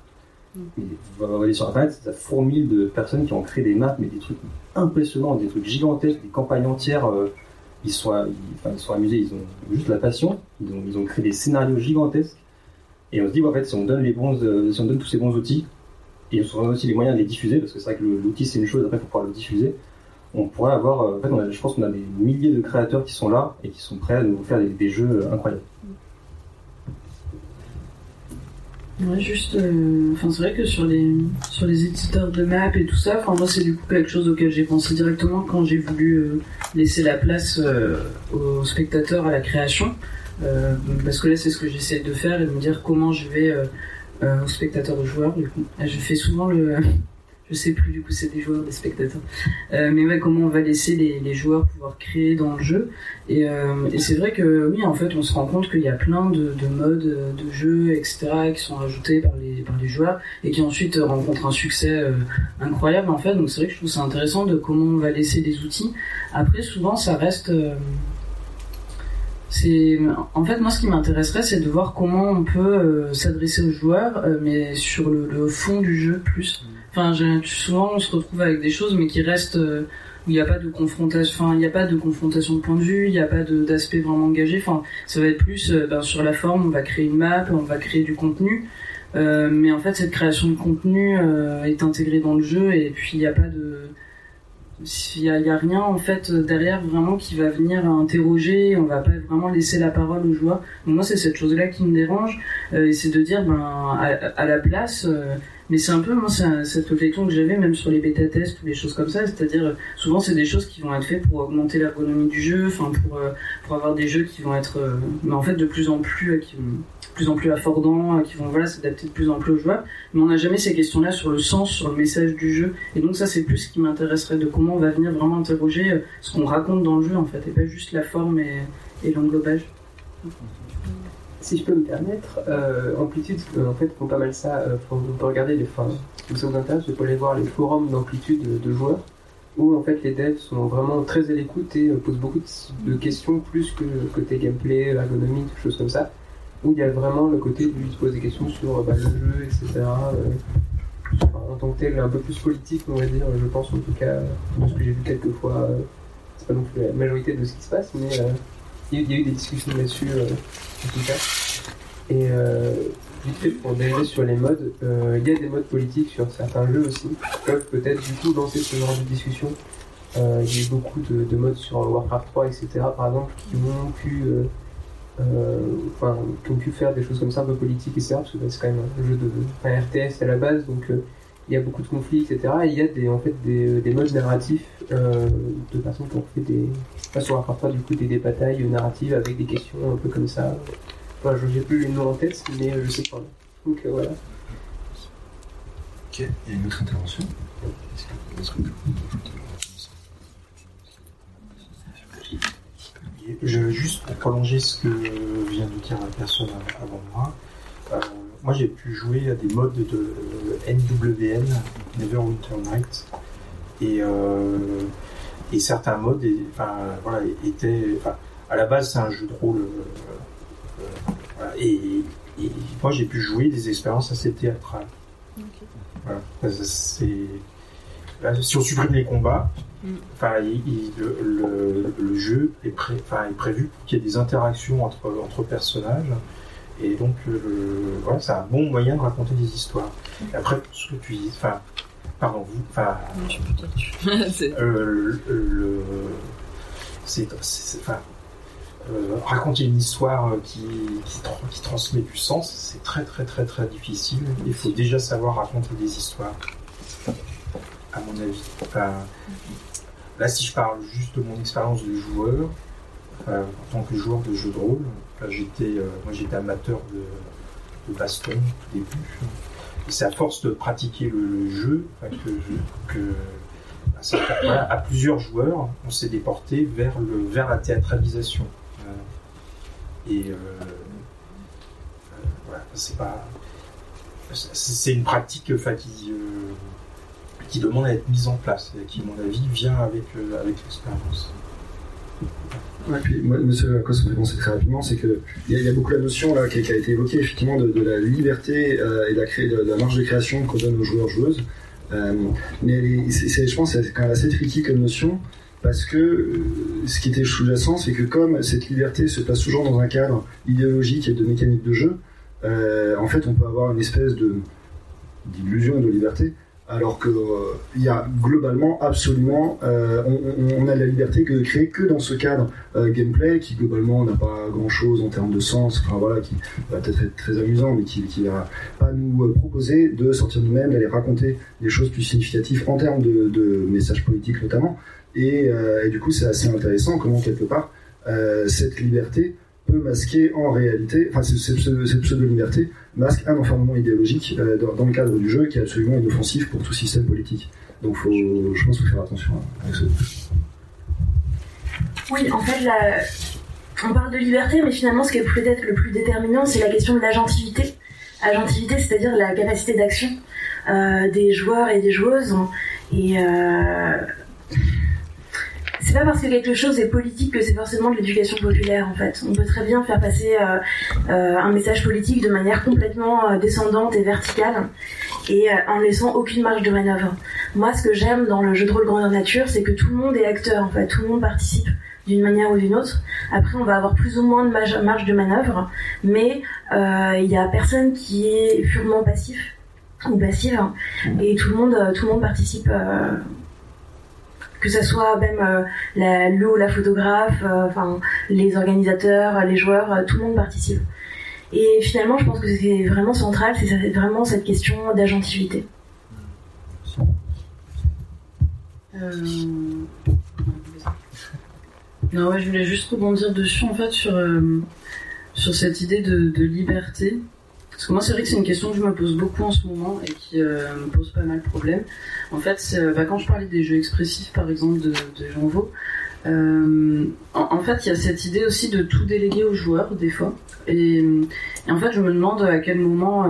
Et vous allez sur internet, ça fourmille de personnes qui ont créé des maps, mais des trucs impressionnants, des trucs gigantesques, des campagnes entières. euh, ils sont, ils, enfin, ils sont amusés, ils ont juste la passion. Ils ont, ils ont créé des scénarios gigantesques. Et on se dit, en fait, si on donne les bons, euh, si on donne tous ces bons outils, et se donne aussi les moyens de les diffuser, parce que c'est vrai que l'outil c'est une chose, après il faut pouvoir le diffuser. On pourrait avoir, euh, en fait, on a- je pense qu'on a des milliers de créateurs qui sont là et qui sont prêts à nous faire des, jeux euh, incroyables. Ouais, juste, euh, c'est vrai que sur les sur les éditeurs de maps et tout ça, enfin moi c'est du coup quelque chose auquel j'ai pensé directement quand j'ai voulu laisser la place euh, aux spectateurs à la création, parce que là c'est ce que j'essaie de faire et de me dire comment je vais euh, aux spectateurs aux joueurs. Du coup, Ah, je fais souvent le, je sais plus du coup c'est des joueurs des spectateurs, Euh, mais ouais comment on va laisser les, les joueurs pouvoir créer dans le jeu et, euh, et c'est vrai que oui, en fait, on se rend compte qu'il y a plein de, de modes euh, de jeu, etc., qui sont ajoutés par les, par les joueurs et qui ensuite euh, rencontrent un succès incroyable, en fait. Donc c'est vrai que je trouve ça intéressant de comment on va laisser les outils. Après, souvent, ça reste. C'est en fait moi ce qui m'intéresserait c'est de voir comment on peut euh, s'adresser aux joueurs euh, mais sur le, le fond du jeu plus enfin souvent on se retrouve avec des choses mais qui restent euh, où il n'y a pas de confrontation, enfin il n'y a pas de confrontation de point de vue, il n'y a pas d'aspect vraiment engagé. Enfin, ça va être plus euh, ben, sur la forme, on va créer une map, on va créer du contenu, Euh, mais en fait cette création de contenu euh, est intégrée dans le jeu et puis il n'y a pas de, il y a, a rien en fait derrière vraiment qui va venir interroger. On va pas vraiment laisser la parole aux joueurs. Moi c'est cette chose-là qui me dérange euh, et c'est de dire ben à, à la place. euh, mais c'est un peu moi cette réflexion que j'avais même sur les bêta tests ou les choses comme ça, c'est-à-dire euh, souvent c'est des choses qui vont être faites pour augmenter l'ergonomie du jeu, enfin pour euh, pour avoir des jeux qui vont être euh, mais en fait de plus en plus plus en plus affordants, qui vont voilà s'adapter de plus en plus aux joueurs. Mais on n'a jamais ces questions-là sur le sens, sur le message du jeu. Et donc ça c'est plus ce qui m'intéresserait de comment on va venir vraiment interroger ce qu'on raconte dans le jeu en fait, et pas juste la forme et, et l'englobage. Si je peux me permettre, euh, Amplitude, euh, en fait, font pas mal ça. Euh, on peut regarder les enfin, si ça vous intéresse, vous pouvez aller voir les forums d'Amplitude de, joueurs, où en fait les devs sont vraiment très à l'écoute et posent beaucoup de, questions plus que côté gameplay, ergonomie, des choses comme ça. où il y a vraiment le côté de lui se poser des questions sur bah, le jeu, etc. en tant que tel, un peu plus politique, on va dire, je pense en tout cas, de ce que j'ai vu quelques fois. euh, c'est pas non plus la majorité de ce qui se passe, mais il y, a- eu des discussions là-dessus, euh, en tout cas. Et euh, vite fait, pour dériver sur les modes, euh, il y a des modes politiques sur certains jeux aussi, qui peuvent peut-être du coup lancer ce genre de discussion. Il y a eu beaucoup de, de modes sur Warcraft 3, etc., par exemple, qui ont pu, enfin, qui ont pu faire des choses comme ça un peu politiques, etc., parce que bah, c'est quand même un jeu de un RTS à la base, donc il y a beaucoup de conflits, etc. Et il y a des, en fait des, des modes narratifs euh, de qui ont fait des, pas sur 3, du coup, des, des batailles narratives avec des questions un peu comme ça. Enfin, je n'ai plus les noms en tête, mais euh, je sais pas. Donc euh, voilà. Ok, il y a une autre intervention? Je, juste pour prolonger ce que vient de dire la personne avant moi, euh, moi j'ai pu jouer à des modes de NWN, Neverwinter Night, et, euh, et certains modes et- enfin, voilà, étaient. Enfin, à la base, c'est un jeu de rôle. euh, euh, voilà, et, et moi j'ai pu jouer des expériences assez théâtrales. Voilà, c'est. là, si on supprime les combats, Enfin, il- il- le, le- le jeu est, pré- enfin, est prévu pour qu'il y ait des interactions entre, entre personnages. Et donc, le- voilà, c'est un bon moyen de raconter des histoires. Et après, ce que tu dis, enfin, pardon, vous, enfin, euh, le, le- c'est, enfin, euh, raconter une histoire qui, qui, tra- qui transmet du sens, c'est très très très très difficile. Il faut déjà savoir raconter des histoires, à mon avis. Enfin, là, si je parle juste de mon expérience de joueur, euh, en tant que joueur de jeu de rôle, j'étais, euh, moi j'étais amateur de, baston au début. C'est à force de pratiquer le, jeu que, à, à plusieurs joueurs, on s'est déporté vers, le, vers la théâtralisation. Euh, et euh, voilà, c'est pas. c'est- une pratique qui, qui demande à être mise en place et qui, à mon avis, vient avec, avec l'expérience. Ouais, puis moi, ce à quoi ça penser très rapidement, c'est que il y, a- beaucoup la notion là qui, a été évoquée effectivement de, la liberté euh, et de la, marge de création qu'on donne aux joueurs joueuses. Euh, mais je pense que c'est quand même assez tricky comme notion parce que euh, ce qui était sous-jacent, c'est que comme cette liberté se passe toujours dans un cadre idéologique et de mécanique de jeu, en fait, on peut avoir une espèce de d'illusion de liberté, alors que euh, il y a globalement absolument, euh, on, on- a la liberté de créer que dans ce cadre euh, gameplay qui globalement n'a pas grand chose en termes de sens, enfin voilà, qui va peut-être être très amusant, mais qui, qui va pas nous euh, proposer de sortir nous-mêmes, d'aller raconter des choses plus significatives en termes de, de messages politiques notamment. Et, euh, et du coup, c'est assez intéressant comment quelque part cette liberté peut masquer en réalité, enfin cette pseudo-liberté masque un enfermement idéologique euh, dans, le cadre du jeu qui est absolument inoffensif pour tout système politique. Donc faut, je pense qu'il faut faire attention à, à ce Oui, en fait, on parle de liberté, mais finalement, ce qui est peut-être le plus déterminant, c'est la question de l'agentivité. Agentivité, c'est-à-dire la capacité d'action euh, des joueurs et des joueuses. Et euh, pas parce que quelque chose est politique que c'est forcément de l'éducation populaire, en fait. On peut très bien faire passer euh, euh, un message politique de manière complètement euh, descendante et verticale, et en laissant aucune marge de manœuvre. Moi, ce que j'aime dans le jeu de rôle grandeur nature, c'est que tout le monde est acteur, en fait. Tout le monde participe d'une manière ou d'une autre. Après, on va avoir plus ou moins de marge, de manœuvre, mais il y a personne qui est purement passif ou passive, et tout le monde, tout le monde participe. Euh, que ce soit même euh, la, la photographe, euh, enfin les organisateurs, les joueurs, euh, tout le monde participe. Et finalement, je pense que c'est vraiment central, c'est vraiment cette question d'agentivité. Euh, Non, ouais, je voulais juste rebondir dessus, en fait, sur, euh, sur cette idée de liberté. Parce que moi, c'est vrai que c'est une question que je me pose beaucoup en ce moment et qui euh, me pose pas mal de problèmes. En fait, euh, bah, quand je parlais des jeux expressifs, par exemple, de, de Jean Vaux, euh, en, en fait, il y a cette idée aussi de tout déléguer aux joueurs, des fois. Et, et en fait, je me demande à quel moment...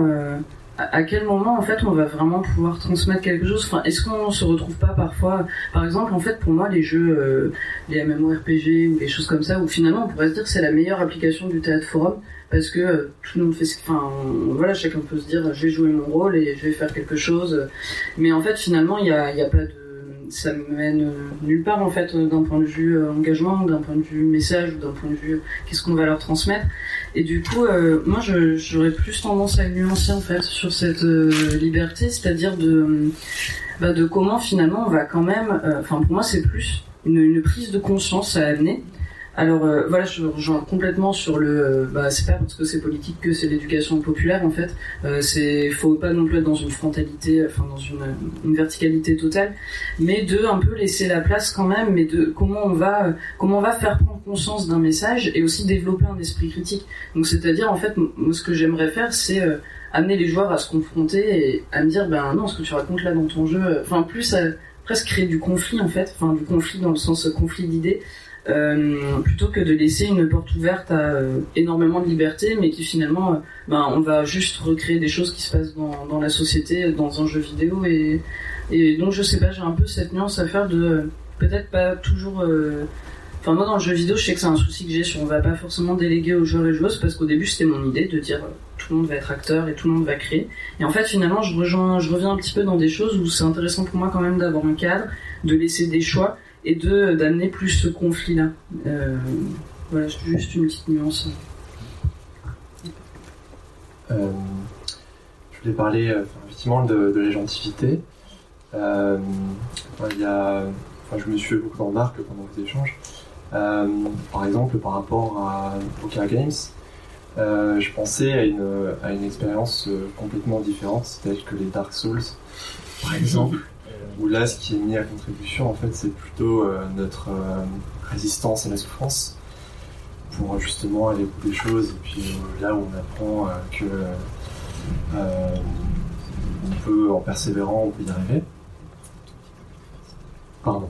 à quel moment en fait on va vraiment pouvoir transmettre quelque chose? Enfin est-ce qu'on se retrouve pas parfois par exemple en fait pour moi les jeux euh, les MMORPG ou les choses comme ça où finalement on pourrait se dire c'est la meilleure application du théâtre forum parce que euh, tout le monde fait enfin voilà chacun peut se dire je vais jouer mon rôle et je vais faire quelque chose. Mais en fait finalement il y a, y a pas de ça mène euh, nulle part en fait euh, d'un point de vue euh, engagement d'un point de vue message ou d'un point de vue qu'est-ce qu'on va leur transmettre et du coup, euh, moi, j'aurais plus tendance à nuancer en fait sur cette euh, liberté, c'est-à-dire de, bah, de comment finalement on va quand même. euh, Enfin, pour moi, c'est plus une prise de conscience à amener. Alors euh, voilà, je rejoins complètement sur le. euh, bah, c'est pas parce que c'est politique que c'est l'éducation populaire en fait. Euh, c'est faut pas non plus être dans une frontalité, enfin dans une, une verticalité totale, mais de un peu laisser la place quand même, mais de comment on va comment on va faire prendre conscience d'un message et aussi développer un esprit critique. Donc c'est-à-dire en fait, moi ce que j'aimerais faire, c'est euh, amener les joueurs à se confronter et à me dire ben non, ce que tu racontes là dans ton jeu, euh, enfin plus à presque créer du conflit en fait, enfin du conflit dans le sens euh, conflit d'idées. Euh, plutôt que de laisser une porte ouverte à euh, énormément de liberté, mais qui finalement, euh, ben, on va juste recréer des choses qui se passent dans, dans la société, dans un jeu vidéo, et, et donc je sais pas, j'ai un peu cette nuance à faire de peut-être pas toujours. Enfin, moi, dans le jeu vidéo, je sais que c'est un souci que j'ai sur on va pas forcément déléguer aux joueurs et joueuses parce qu'au début, c'était mon idée de dire tout le monde va être acteur et tout le monde va créer. Et en fait, finalement, je, rejoins, je reviens un petit peu dans des choses où c'est intéressant pour moi quand même d'avoir un cadre, de laisser des choix et de d'amener plus ce conflit-là. Euh, voilà, juste une petite nuance. Euh, je voulais parler euh, effectivement de, de l'agentivité. Euh, il y a, enfin, je me suis fait beaucoup de remarques pendant vos échanges. Par exemple, par rapport à Poker Games, je pensais à une, à une expérience complètement différente, telle que les Dark Souls, par exemple, où là, ce qui est mis à contribution, en fait, c'est plutôt euh, notre euh, résistance à la souffrance pour justement aller au bout des choses. Et puis euh, là où on apprend euh, que euh, on peut, en persévérant, on peut y arriver. Pardon.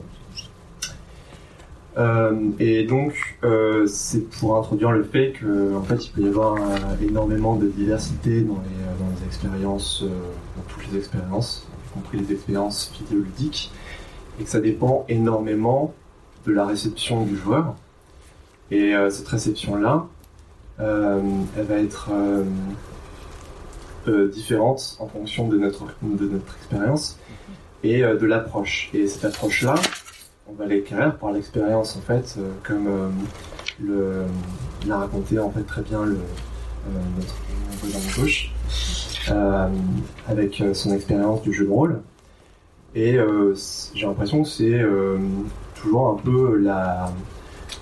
Euh, et donc, euh, c'est pour introduire le fait que, en fait, il peut y avoir euh, énormément de diversité dans les, euh, expériences, euh, dans toutes les expériences, compris les expériences vidéoludiques, et que ça dépend énormément de la réception du joueur. Et euh, cette réception-là, euh, elle va être euh, différente en fonction de notre, de notre expérience et de l'approche. Et cette approche-là, on va l'acquérir par l'expérience en fait, comme l'a raconté en fait très bien le, notre voisin de gauche, avec euh, son expérience du jeu de rôle. Et euh, j'ai l'impression que c'est euh, toujours un peu la,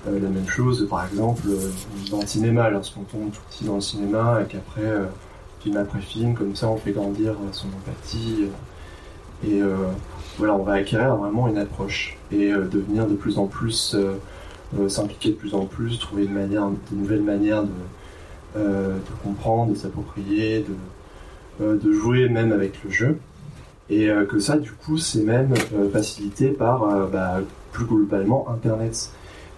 euh, la même chose, par exemple, euh, dans le cinéma, lorsqu'on tombe tout petit dans le cinéma et qu'après, euh, film après film, comme ça, on fait grandir euh, son empathie. euh, et euh, voilà, on va acquérir vraiment une approche et euh, devenir de plus en plus, euh, euh, s'impliquer de plus en plus, trouver une manière, de nouvelles manières de, euh, de comprendre, de s'approprier, de, euh, de jouer même avec le jeu. Et euh, que ça, du coup, c'est même euh, facilité par, euh, bah, plus globalement, Internet.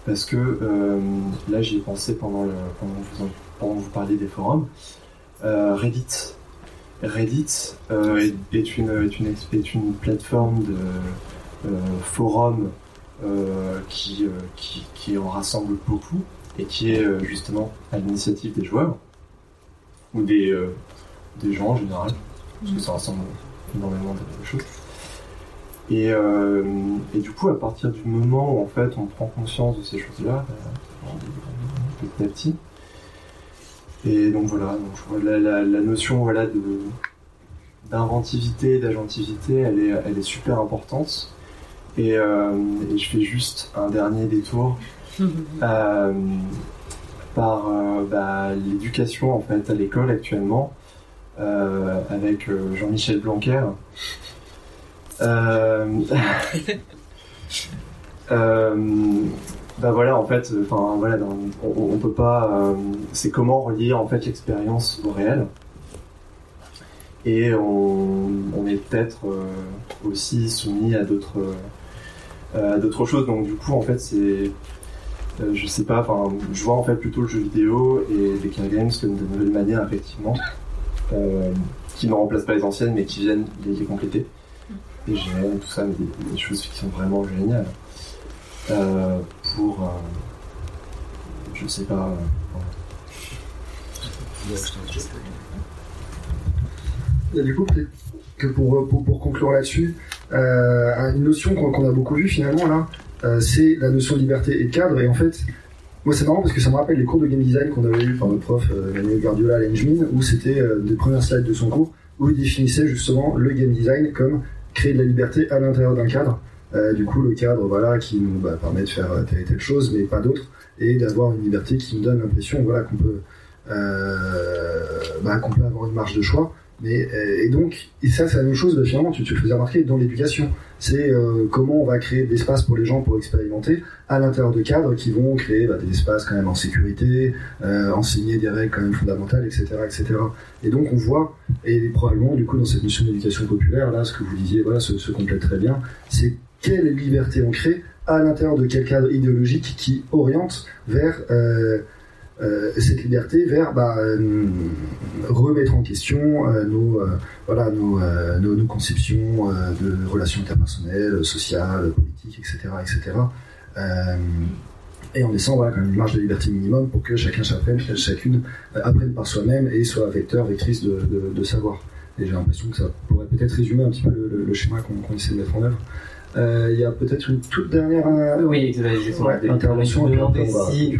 Parce que euh, là, j'y ai pensé pendant, le, pendant, vous, en- pendant que vous parliez des forums. Euh, Reddit. Reddit euh, est, est une, est, une, est une plateforme de euh, forum euh, qui, euh, qui, qui en rassemble beaucoup et qui est euh, justement à l'initiative des joueurs ou des, euh, des gens en général, parce que ça rassemble énormément de choses. Et, euh, et du coup, à partir du moment où en fait on prend conscience de ces choses-là, bah, petit à petit, et donc voilà, donc la, la, la notion voilà de d'inventivité, d'agentivité, elle est, elle est super importante. Et, euh, et je fais juste un dernier détour euh, par euh, bah, l'éducation en fait à l'école actuellement euh, avec euh, Jean-Michel Blanquer. Euh, euh, bah voilà en fait enfin voilà on, on peut pas euh, c'est comment relier en fait l'expérience au réel. Et on, est peut-être euh, aussi soumis à d'autres euh, à d'autres choses. Donc du coup en fait c'est euh, je sais pas enfin je vois en fait plutôt le jeu vidéo et les car games comme de nouvelles manières effectivement. euh, qui ne remplacent pas les anciennes, mais qui viennent les, compléter. Et tout ça, mais des, choses qui sont vraiment géniales. Euh, pour. euh, je sais pas. euh, Et du coup, que pour, pour, pour conclure là-dessus, euh, une notion qu'on a beaucoup vue finalement là, euh, c'est la notion de liberté et de cadre. Et en fait, moi c'est marrant parce que ça me rappelle les cours de game design qu'on avait eu par notre prof euh, Emmanuel Guardiola à l'Engmin, où c'était euh, des premières slides de son cours, où il définissait justement le game design comme créer de la liberté à l'intérieur d'un cadre. Euh, du coup, le cadre, voilà, qui nous bah, permet de faire telle et telle chose, mais pas d'autre, et d'avoir une liberté qui nous donne l'impression, voilà, qu'on peut, euh, bah, qu'on peut avoir une marge de choix. Mais euh, et donc, et ça, c'est la même chose. bah, finalement, tu, le faisais remarquer dans l'éducation. C'est euh, comment on va créer de l'espace pour les gens pour expérimenter à l'intérieur de cadres qui vont créer bah, des espaces quand même en sécurité, euh, enseigner des règles quand même fondamentales, etc., etc. Et donc, on voit et probablement du coup dans cette notion d'éducation populaire, là, ce que vous disiez, voilà, se, se complète très bien. C'est quelle liberté on crée à l'intérieur de quel cadre idéologique qui oriente vers euh, euh, cette liberté vers bah, euh, remettre en question euh, nos, voilà, nos, nos, conceptions de relations interpersonnelles, sociales, politiques, etc. etc. Et en laissant voilà, quand même une marge de liberté minimum pour que chacun, chacune, chacune apprenne par soi-même et soit vecteur, vectrice de, savoir. Et j'ai l'impression que ça pourrait peut-être résumer un petit peu le, schéma qu'on qu'on essaie de mettre en œuvre. Euh, Il y a peut-être une toute dernière euh, Oui, exactement. ouais, intervention. Je me si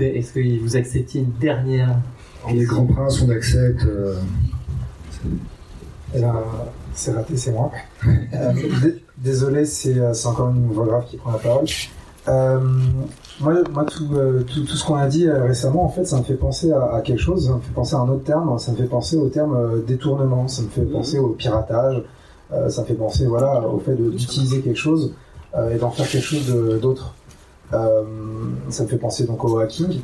est-ce que vous acceptiez une dernière Les grands princes, on accepte. euh, c'est raté, c'est moi. Euh, dé- désolé, c'est c'est encore une voix grave qui prend la parole. Euh, moi, moi tout, euh, tout, tout ce qu'on a dit euh, récemment, en fait, ça me fait penser à, à quelque chose, ça me fait penser à un autre terme, ça me fait penser au terme euh, détournement, ça me fait penser au piratage, euh, ça me fait penser voilà, au fait d'utiliser quelque chose euh, et d'en faire quelque chose d'autre. Euh, ça me fait penser donc au hacking.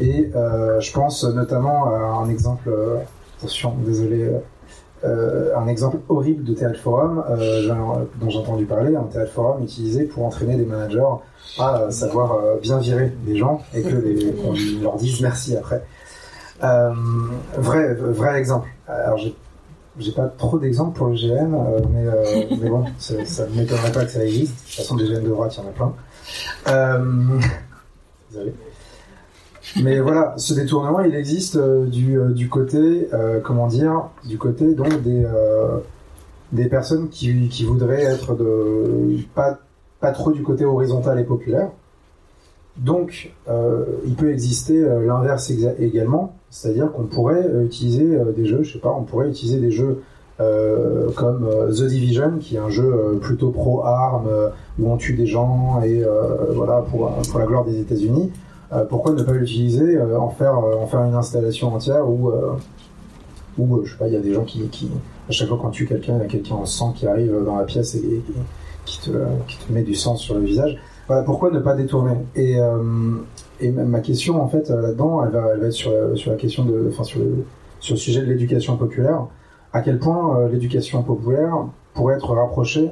Et euh, je pense notamment à un exemple, euh, attention, désolé, euh, euh, un exemple horrible de théâtre forum euh, dont j'ai entendu parler, un théâtre forum utilisé pour entraîner des managers à euh, savoir euh, bien virer des gens et que les, qu'on leur dise merci après. Euh, vrai, vrai exemple. Alors j'ai j'ai pas trop d'exemples pour le GN, euh, mais, euh, mais bon, ça ne m'étonnerait pas que ça existe. De toute façon, des GN de droite, il y en a plein. Euh, désolé. Mais voilà, ce détournement, il existe euh, du, euh, du côté, euh, comment dire, du côté donc des, des personnes qui, qui voudraient être de pas, pas trop du côté horizontal et populaire. Donc, euh, il peut exister euh, l'inverse également, c'est-à-dire qu'on pourrait euh, utiliser euh, des jeux, je sais pas, on pourrait utiliser des jeux euh, comme The Division, qui est un jeu plutôt pro-armes, euh, où on tue des gens et euh, voilà pour, la gloire des États-Unis. Pourquoi ne pas l'utiliser, en faire une installation entière où où je sais pas, il y a des gens qui, à chaque fois quand tu tues quelqu'un, il y a quelqu'un en sang qui arrive dans la pièce et, qui qui te met du sang sur le visage. Pourquoi ne pas détourner? Et euh, ma- question en fait euh, là-dedans, elle va, être sur la, sur la question de, enfin sur le sur le sujet de l'éducation populaire. À quel point euh, l'éducation populaire pourrait être rapprochée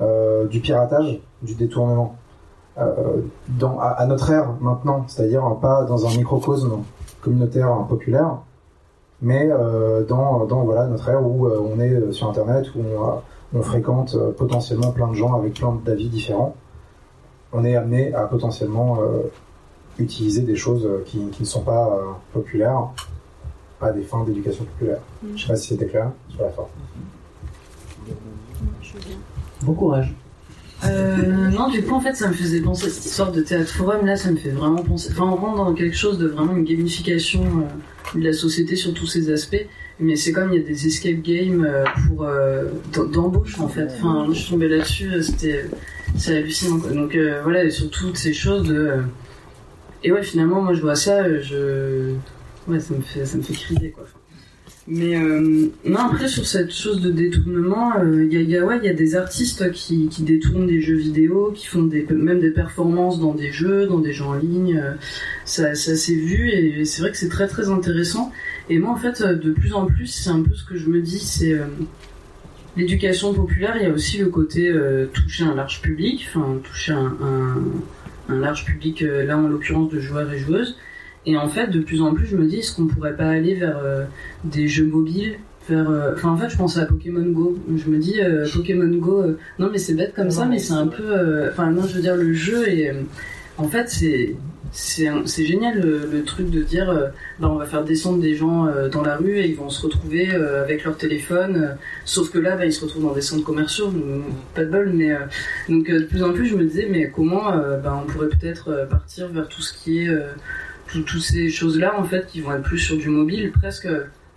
euh, du piratage, du détournement? Euh, dans, à, notre ère maintenant, c'est-à-dire pas dans un microcosme communautaire populaire, mais euh, dans, notre ère où euh, on est sur Internet, où on, euh, fréquente euh, potentiellement plein de gens avec plein d'avis différents, on est amené à potentiellement euh, utiliser des choses euh, qui, qui ne sont pas euh, populaires à des fins d'éducation populaire. Je sais pas si c'était clair sur la fin. Bon courage. Euh, non, du coup, en fait, ça me faisait penser cette histoire de théâtre forum. Là, ça me fait vraiment penser. Enfin, on rentre dans quelque chose de vraiment une gamification euh, de la société sur tous ses aspects. Mais c'est comme il y a des escape games euh, pour euh, d'embauche en fait. Enfin, je suis tombée là-dessus, euh, c'était c'est hallucinant. Quoi. Donc euh, voilà, sur toutes ces choses de. euh, Et ouais, finalement, moi, je vois ça, euh, je. Ouais, ça me fait, ça me fait crier quoi. Mais euh, non, après sur cette chose de détournement, il y, y ouais, y a des artistes qui, qui détournent des jeux vidéo, qui font des, même des performances dans des jeux, dans des jeux en ligne. ça, ça s'est vu et c'est vrai que c'est très très intéressant. Et moi en fait, de plus en plus, c'est un peu ce que je me dis, c'est l'éducation populaire. Il y a aussi le côté euh, toucher un large public, enfin toucher un, un, un large public, euh, là en l'occurrence de joueurs et joueuses. Et en fait, de plus en plus, je me dis, est-ce qu'on pourrait pas aller vers euh, des jeux mobiles euh, Enfin, en fait, je pense à Pokémon Go. Je me dis, Pokémon Go. non, mais c'est bête comme ça, mais c'est un peu. Enfin, non, je veux dire, le jeu est. en fait, c'est. C'est génial le, le truc de dire euh, bah, on va faire descendre des gens euh, dans la rue et ils vont se retrouver euh, avec leur téléphone sauf que là bah, ils se retrouvent dans des centres commerciaux donc, pas de bol mais donc de plus en plus je me disais mais comment bah, on pourrait peut-être partir vers tout ce qui est tout- toutes ces choses là en fait qui vont être plus sur du mobile presque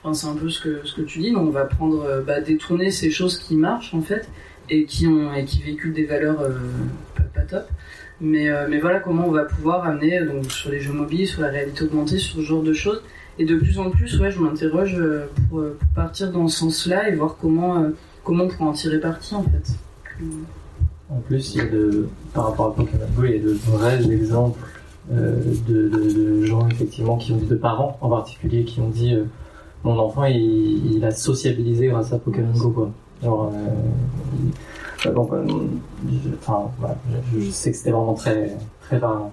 enfin c'est un peu ce que ce que tu dis donc on va prendre bah, détourner ces choses qui marchent en fait et qui ont et qui véhiculent des valeurs pas, pas top mais euh, mais voilà comment on va pouvoir amener euh, donc sur les jeux mobiles sur la réalité augmentée sur ce genre de choses et de plus en plus ouais je m'interroge euh, pour, partir dans ce sens là et voir comment comment on pourra en tirer parti en fait En plus, il y a de, par rapport à Pokémon Go, il y a de vrais exemples de, gens effectivement qui ont dit, de parents en particulier, qui ont dit mon enfant il, a sociabilisé grâce à Pokémon Go quoi. Euh, donc, euh, je, enfin, je, sais que c'était vraiment très très rare.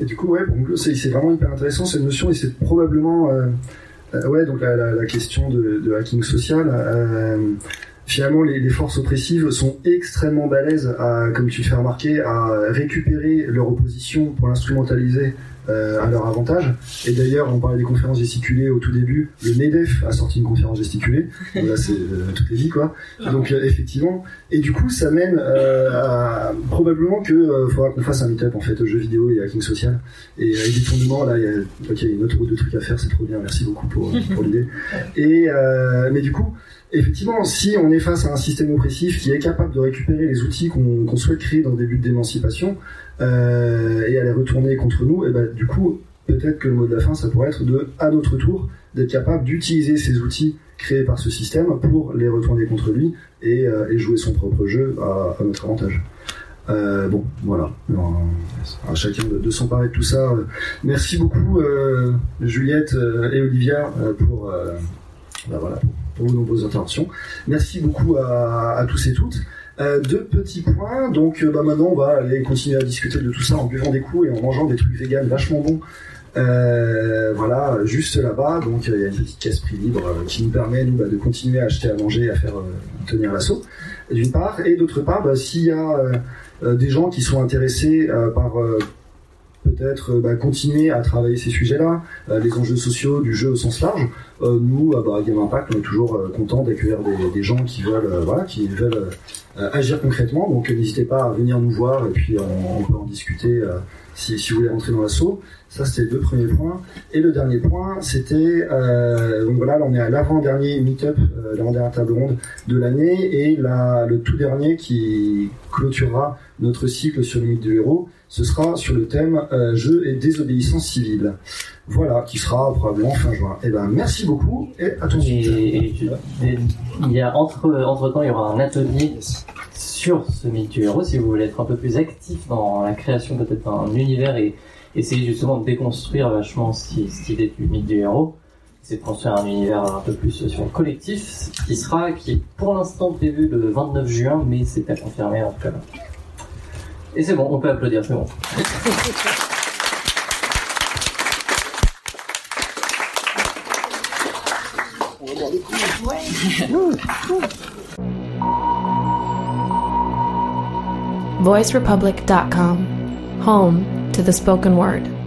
Et du coup, ouais, c'est vraiment hyper intéressant cette notion et c'est probablement, euh, ouais, donc la, question de, hacking social. finalement, les, forces oppressives sont extrêmement balèzes, comme tu fais remarquer, à récupérer leur opposition pour l'instrumentaliser à leur avantage. Et d'ailleurs, on parlait des conférences gesticulées au tout début. Le Medef a sorti une conférence gesticulée. Là, c'est euh, toutes les vies, quoi. Donc euh, effectivement, et du coup, ça mène euh, à probablement que euh, faudra qu'on fasse un meet-up en fait, jeux vidéo et hacking social. Et avec des tournements, là, il y a, une autre route de trucs à faire, c'est trop bien. Merci beaucoup pour, l'idée. Et euh, mais du coup, effectivement, si on est face à un système oppressif qui est capable de récupérer les outils qu'on qu'on souhaite créer dans des buts d'émancipation euh, et à les retourner contre nous, et ben du coup, peut-être que le mot de la fin, ça pourrait être de, à notre tour, d'être capable d'utiliser ces outils créés par ce système pour les retourner contre lui et, euh, jouer son propre jeu à, notre avantage. Euh, bon, voilà. À chacun de, s'emparer de tout ça. Merci beaucoup, Juliette et Olivia, euh, pour, bah vos nombreuses interventions. Merci beaucoup à tous et toutes. Euh, deux petits points. Donc, euh, bah, maintenant, on va aller continuer à discuter de tout ça en buvant des coups et en mangeant des trucs véganes vachement bons. Euh, voilà, juste là-bas. Donc, il y a une petite caisse prix libre qui nous permet nous, bah, de continuer à acheter à manger à faire tenir l'assaut, d'une part. Et d'autre part, bah, s'il y a des gens qui sont intéressés par peut-être euh, bah, continuer à travailler ces sujets-là, euh, les enjeux sociaux du jeu au sens large. Euh, nous, à Game Impact, on est toujours content d'accueillir des, des gens qui veulent, voilà, qui veulent agir concrètement. Donc, n'hésitez pas à venir nous voir et puis on, peut en discuter si, si vous voulez rentrer dans l'assaut. Ça, c'était les deux premiers points. Et le dernier point, c'était euh, donc voilà, là, on est à l'avant-dernier meet-up, euh, l'avant-dernière table ronde de l'année et la, le tout dernier qui clôturera notre cycle sur le mythe du héros. Ce sera sur le thème euh, jeu et désobéissance civile. Voilà, qui sera probablement fin juin. Et ben, merci beaucoup et à tout de suite. Et, tu- et il y a entre entre temps, il y aura un atelier sur ce héros si vous voulez être un peu plus actif dans la création peut-être d'un univers et essayer justement de déconstruire vachement cette idée du mythe du héros. C'est de construire un univers un peu plus sur le collectif, qui sera, qui est pour l'instant prévu le 29 juin, mais c'est à confirmer en tout cas. Et c'est bon, on peut applaudir, c'est bon. VoiceRepublic.com, home to the spoken word.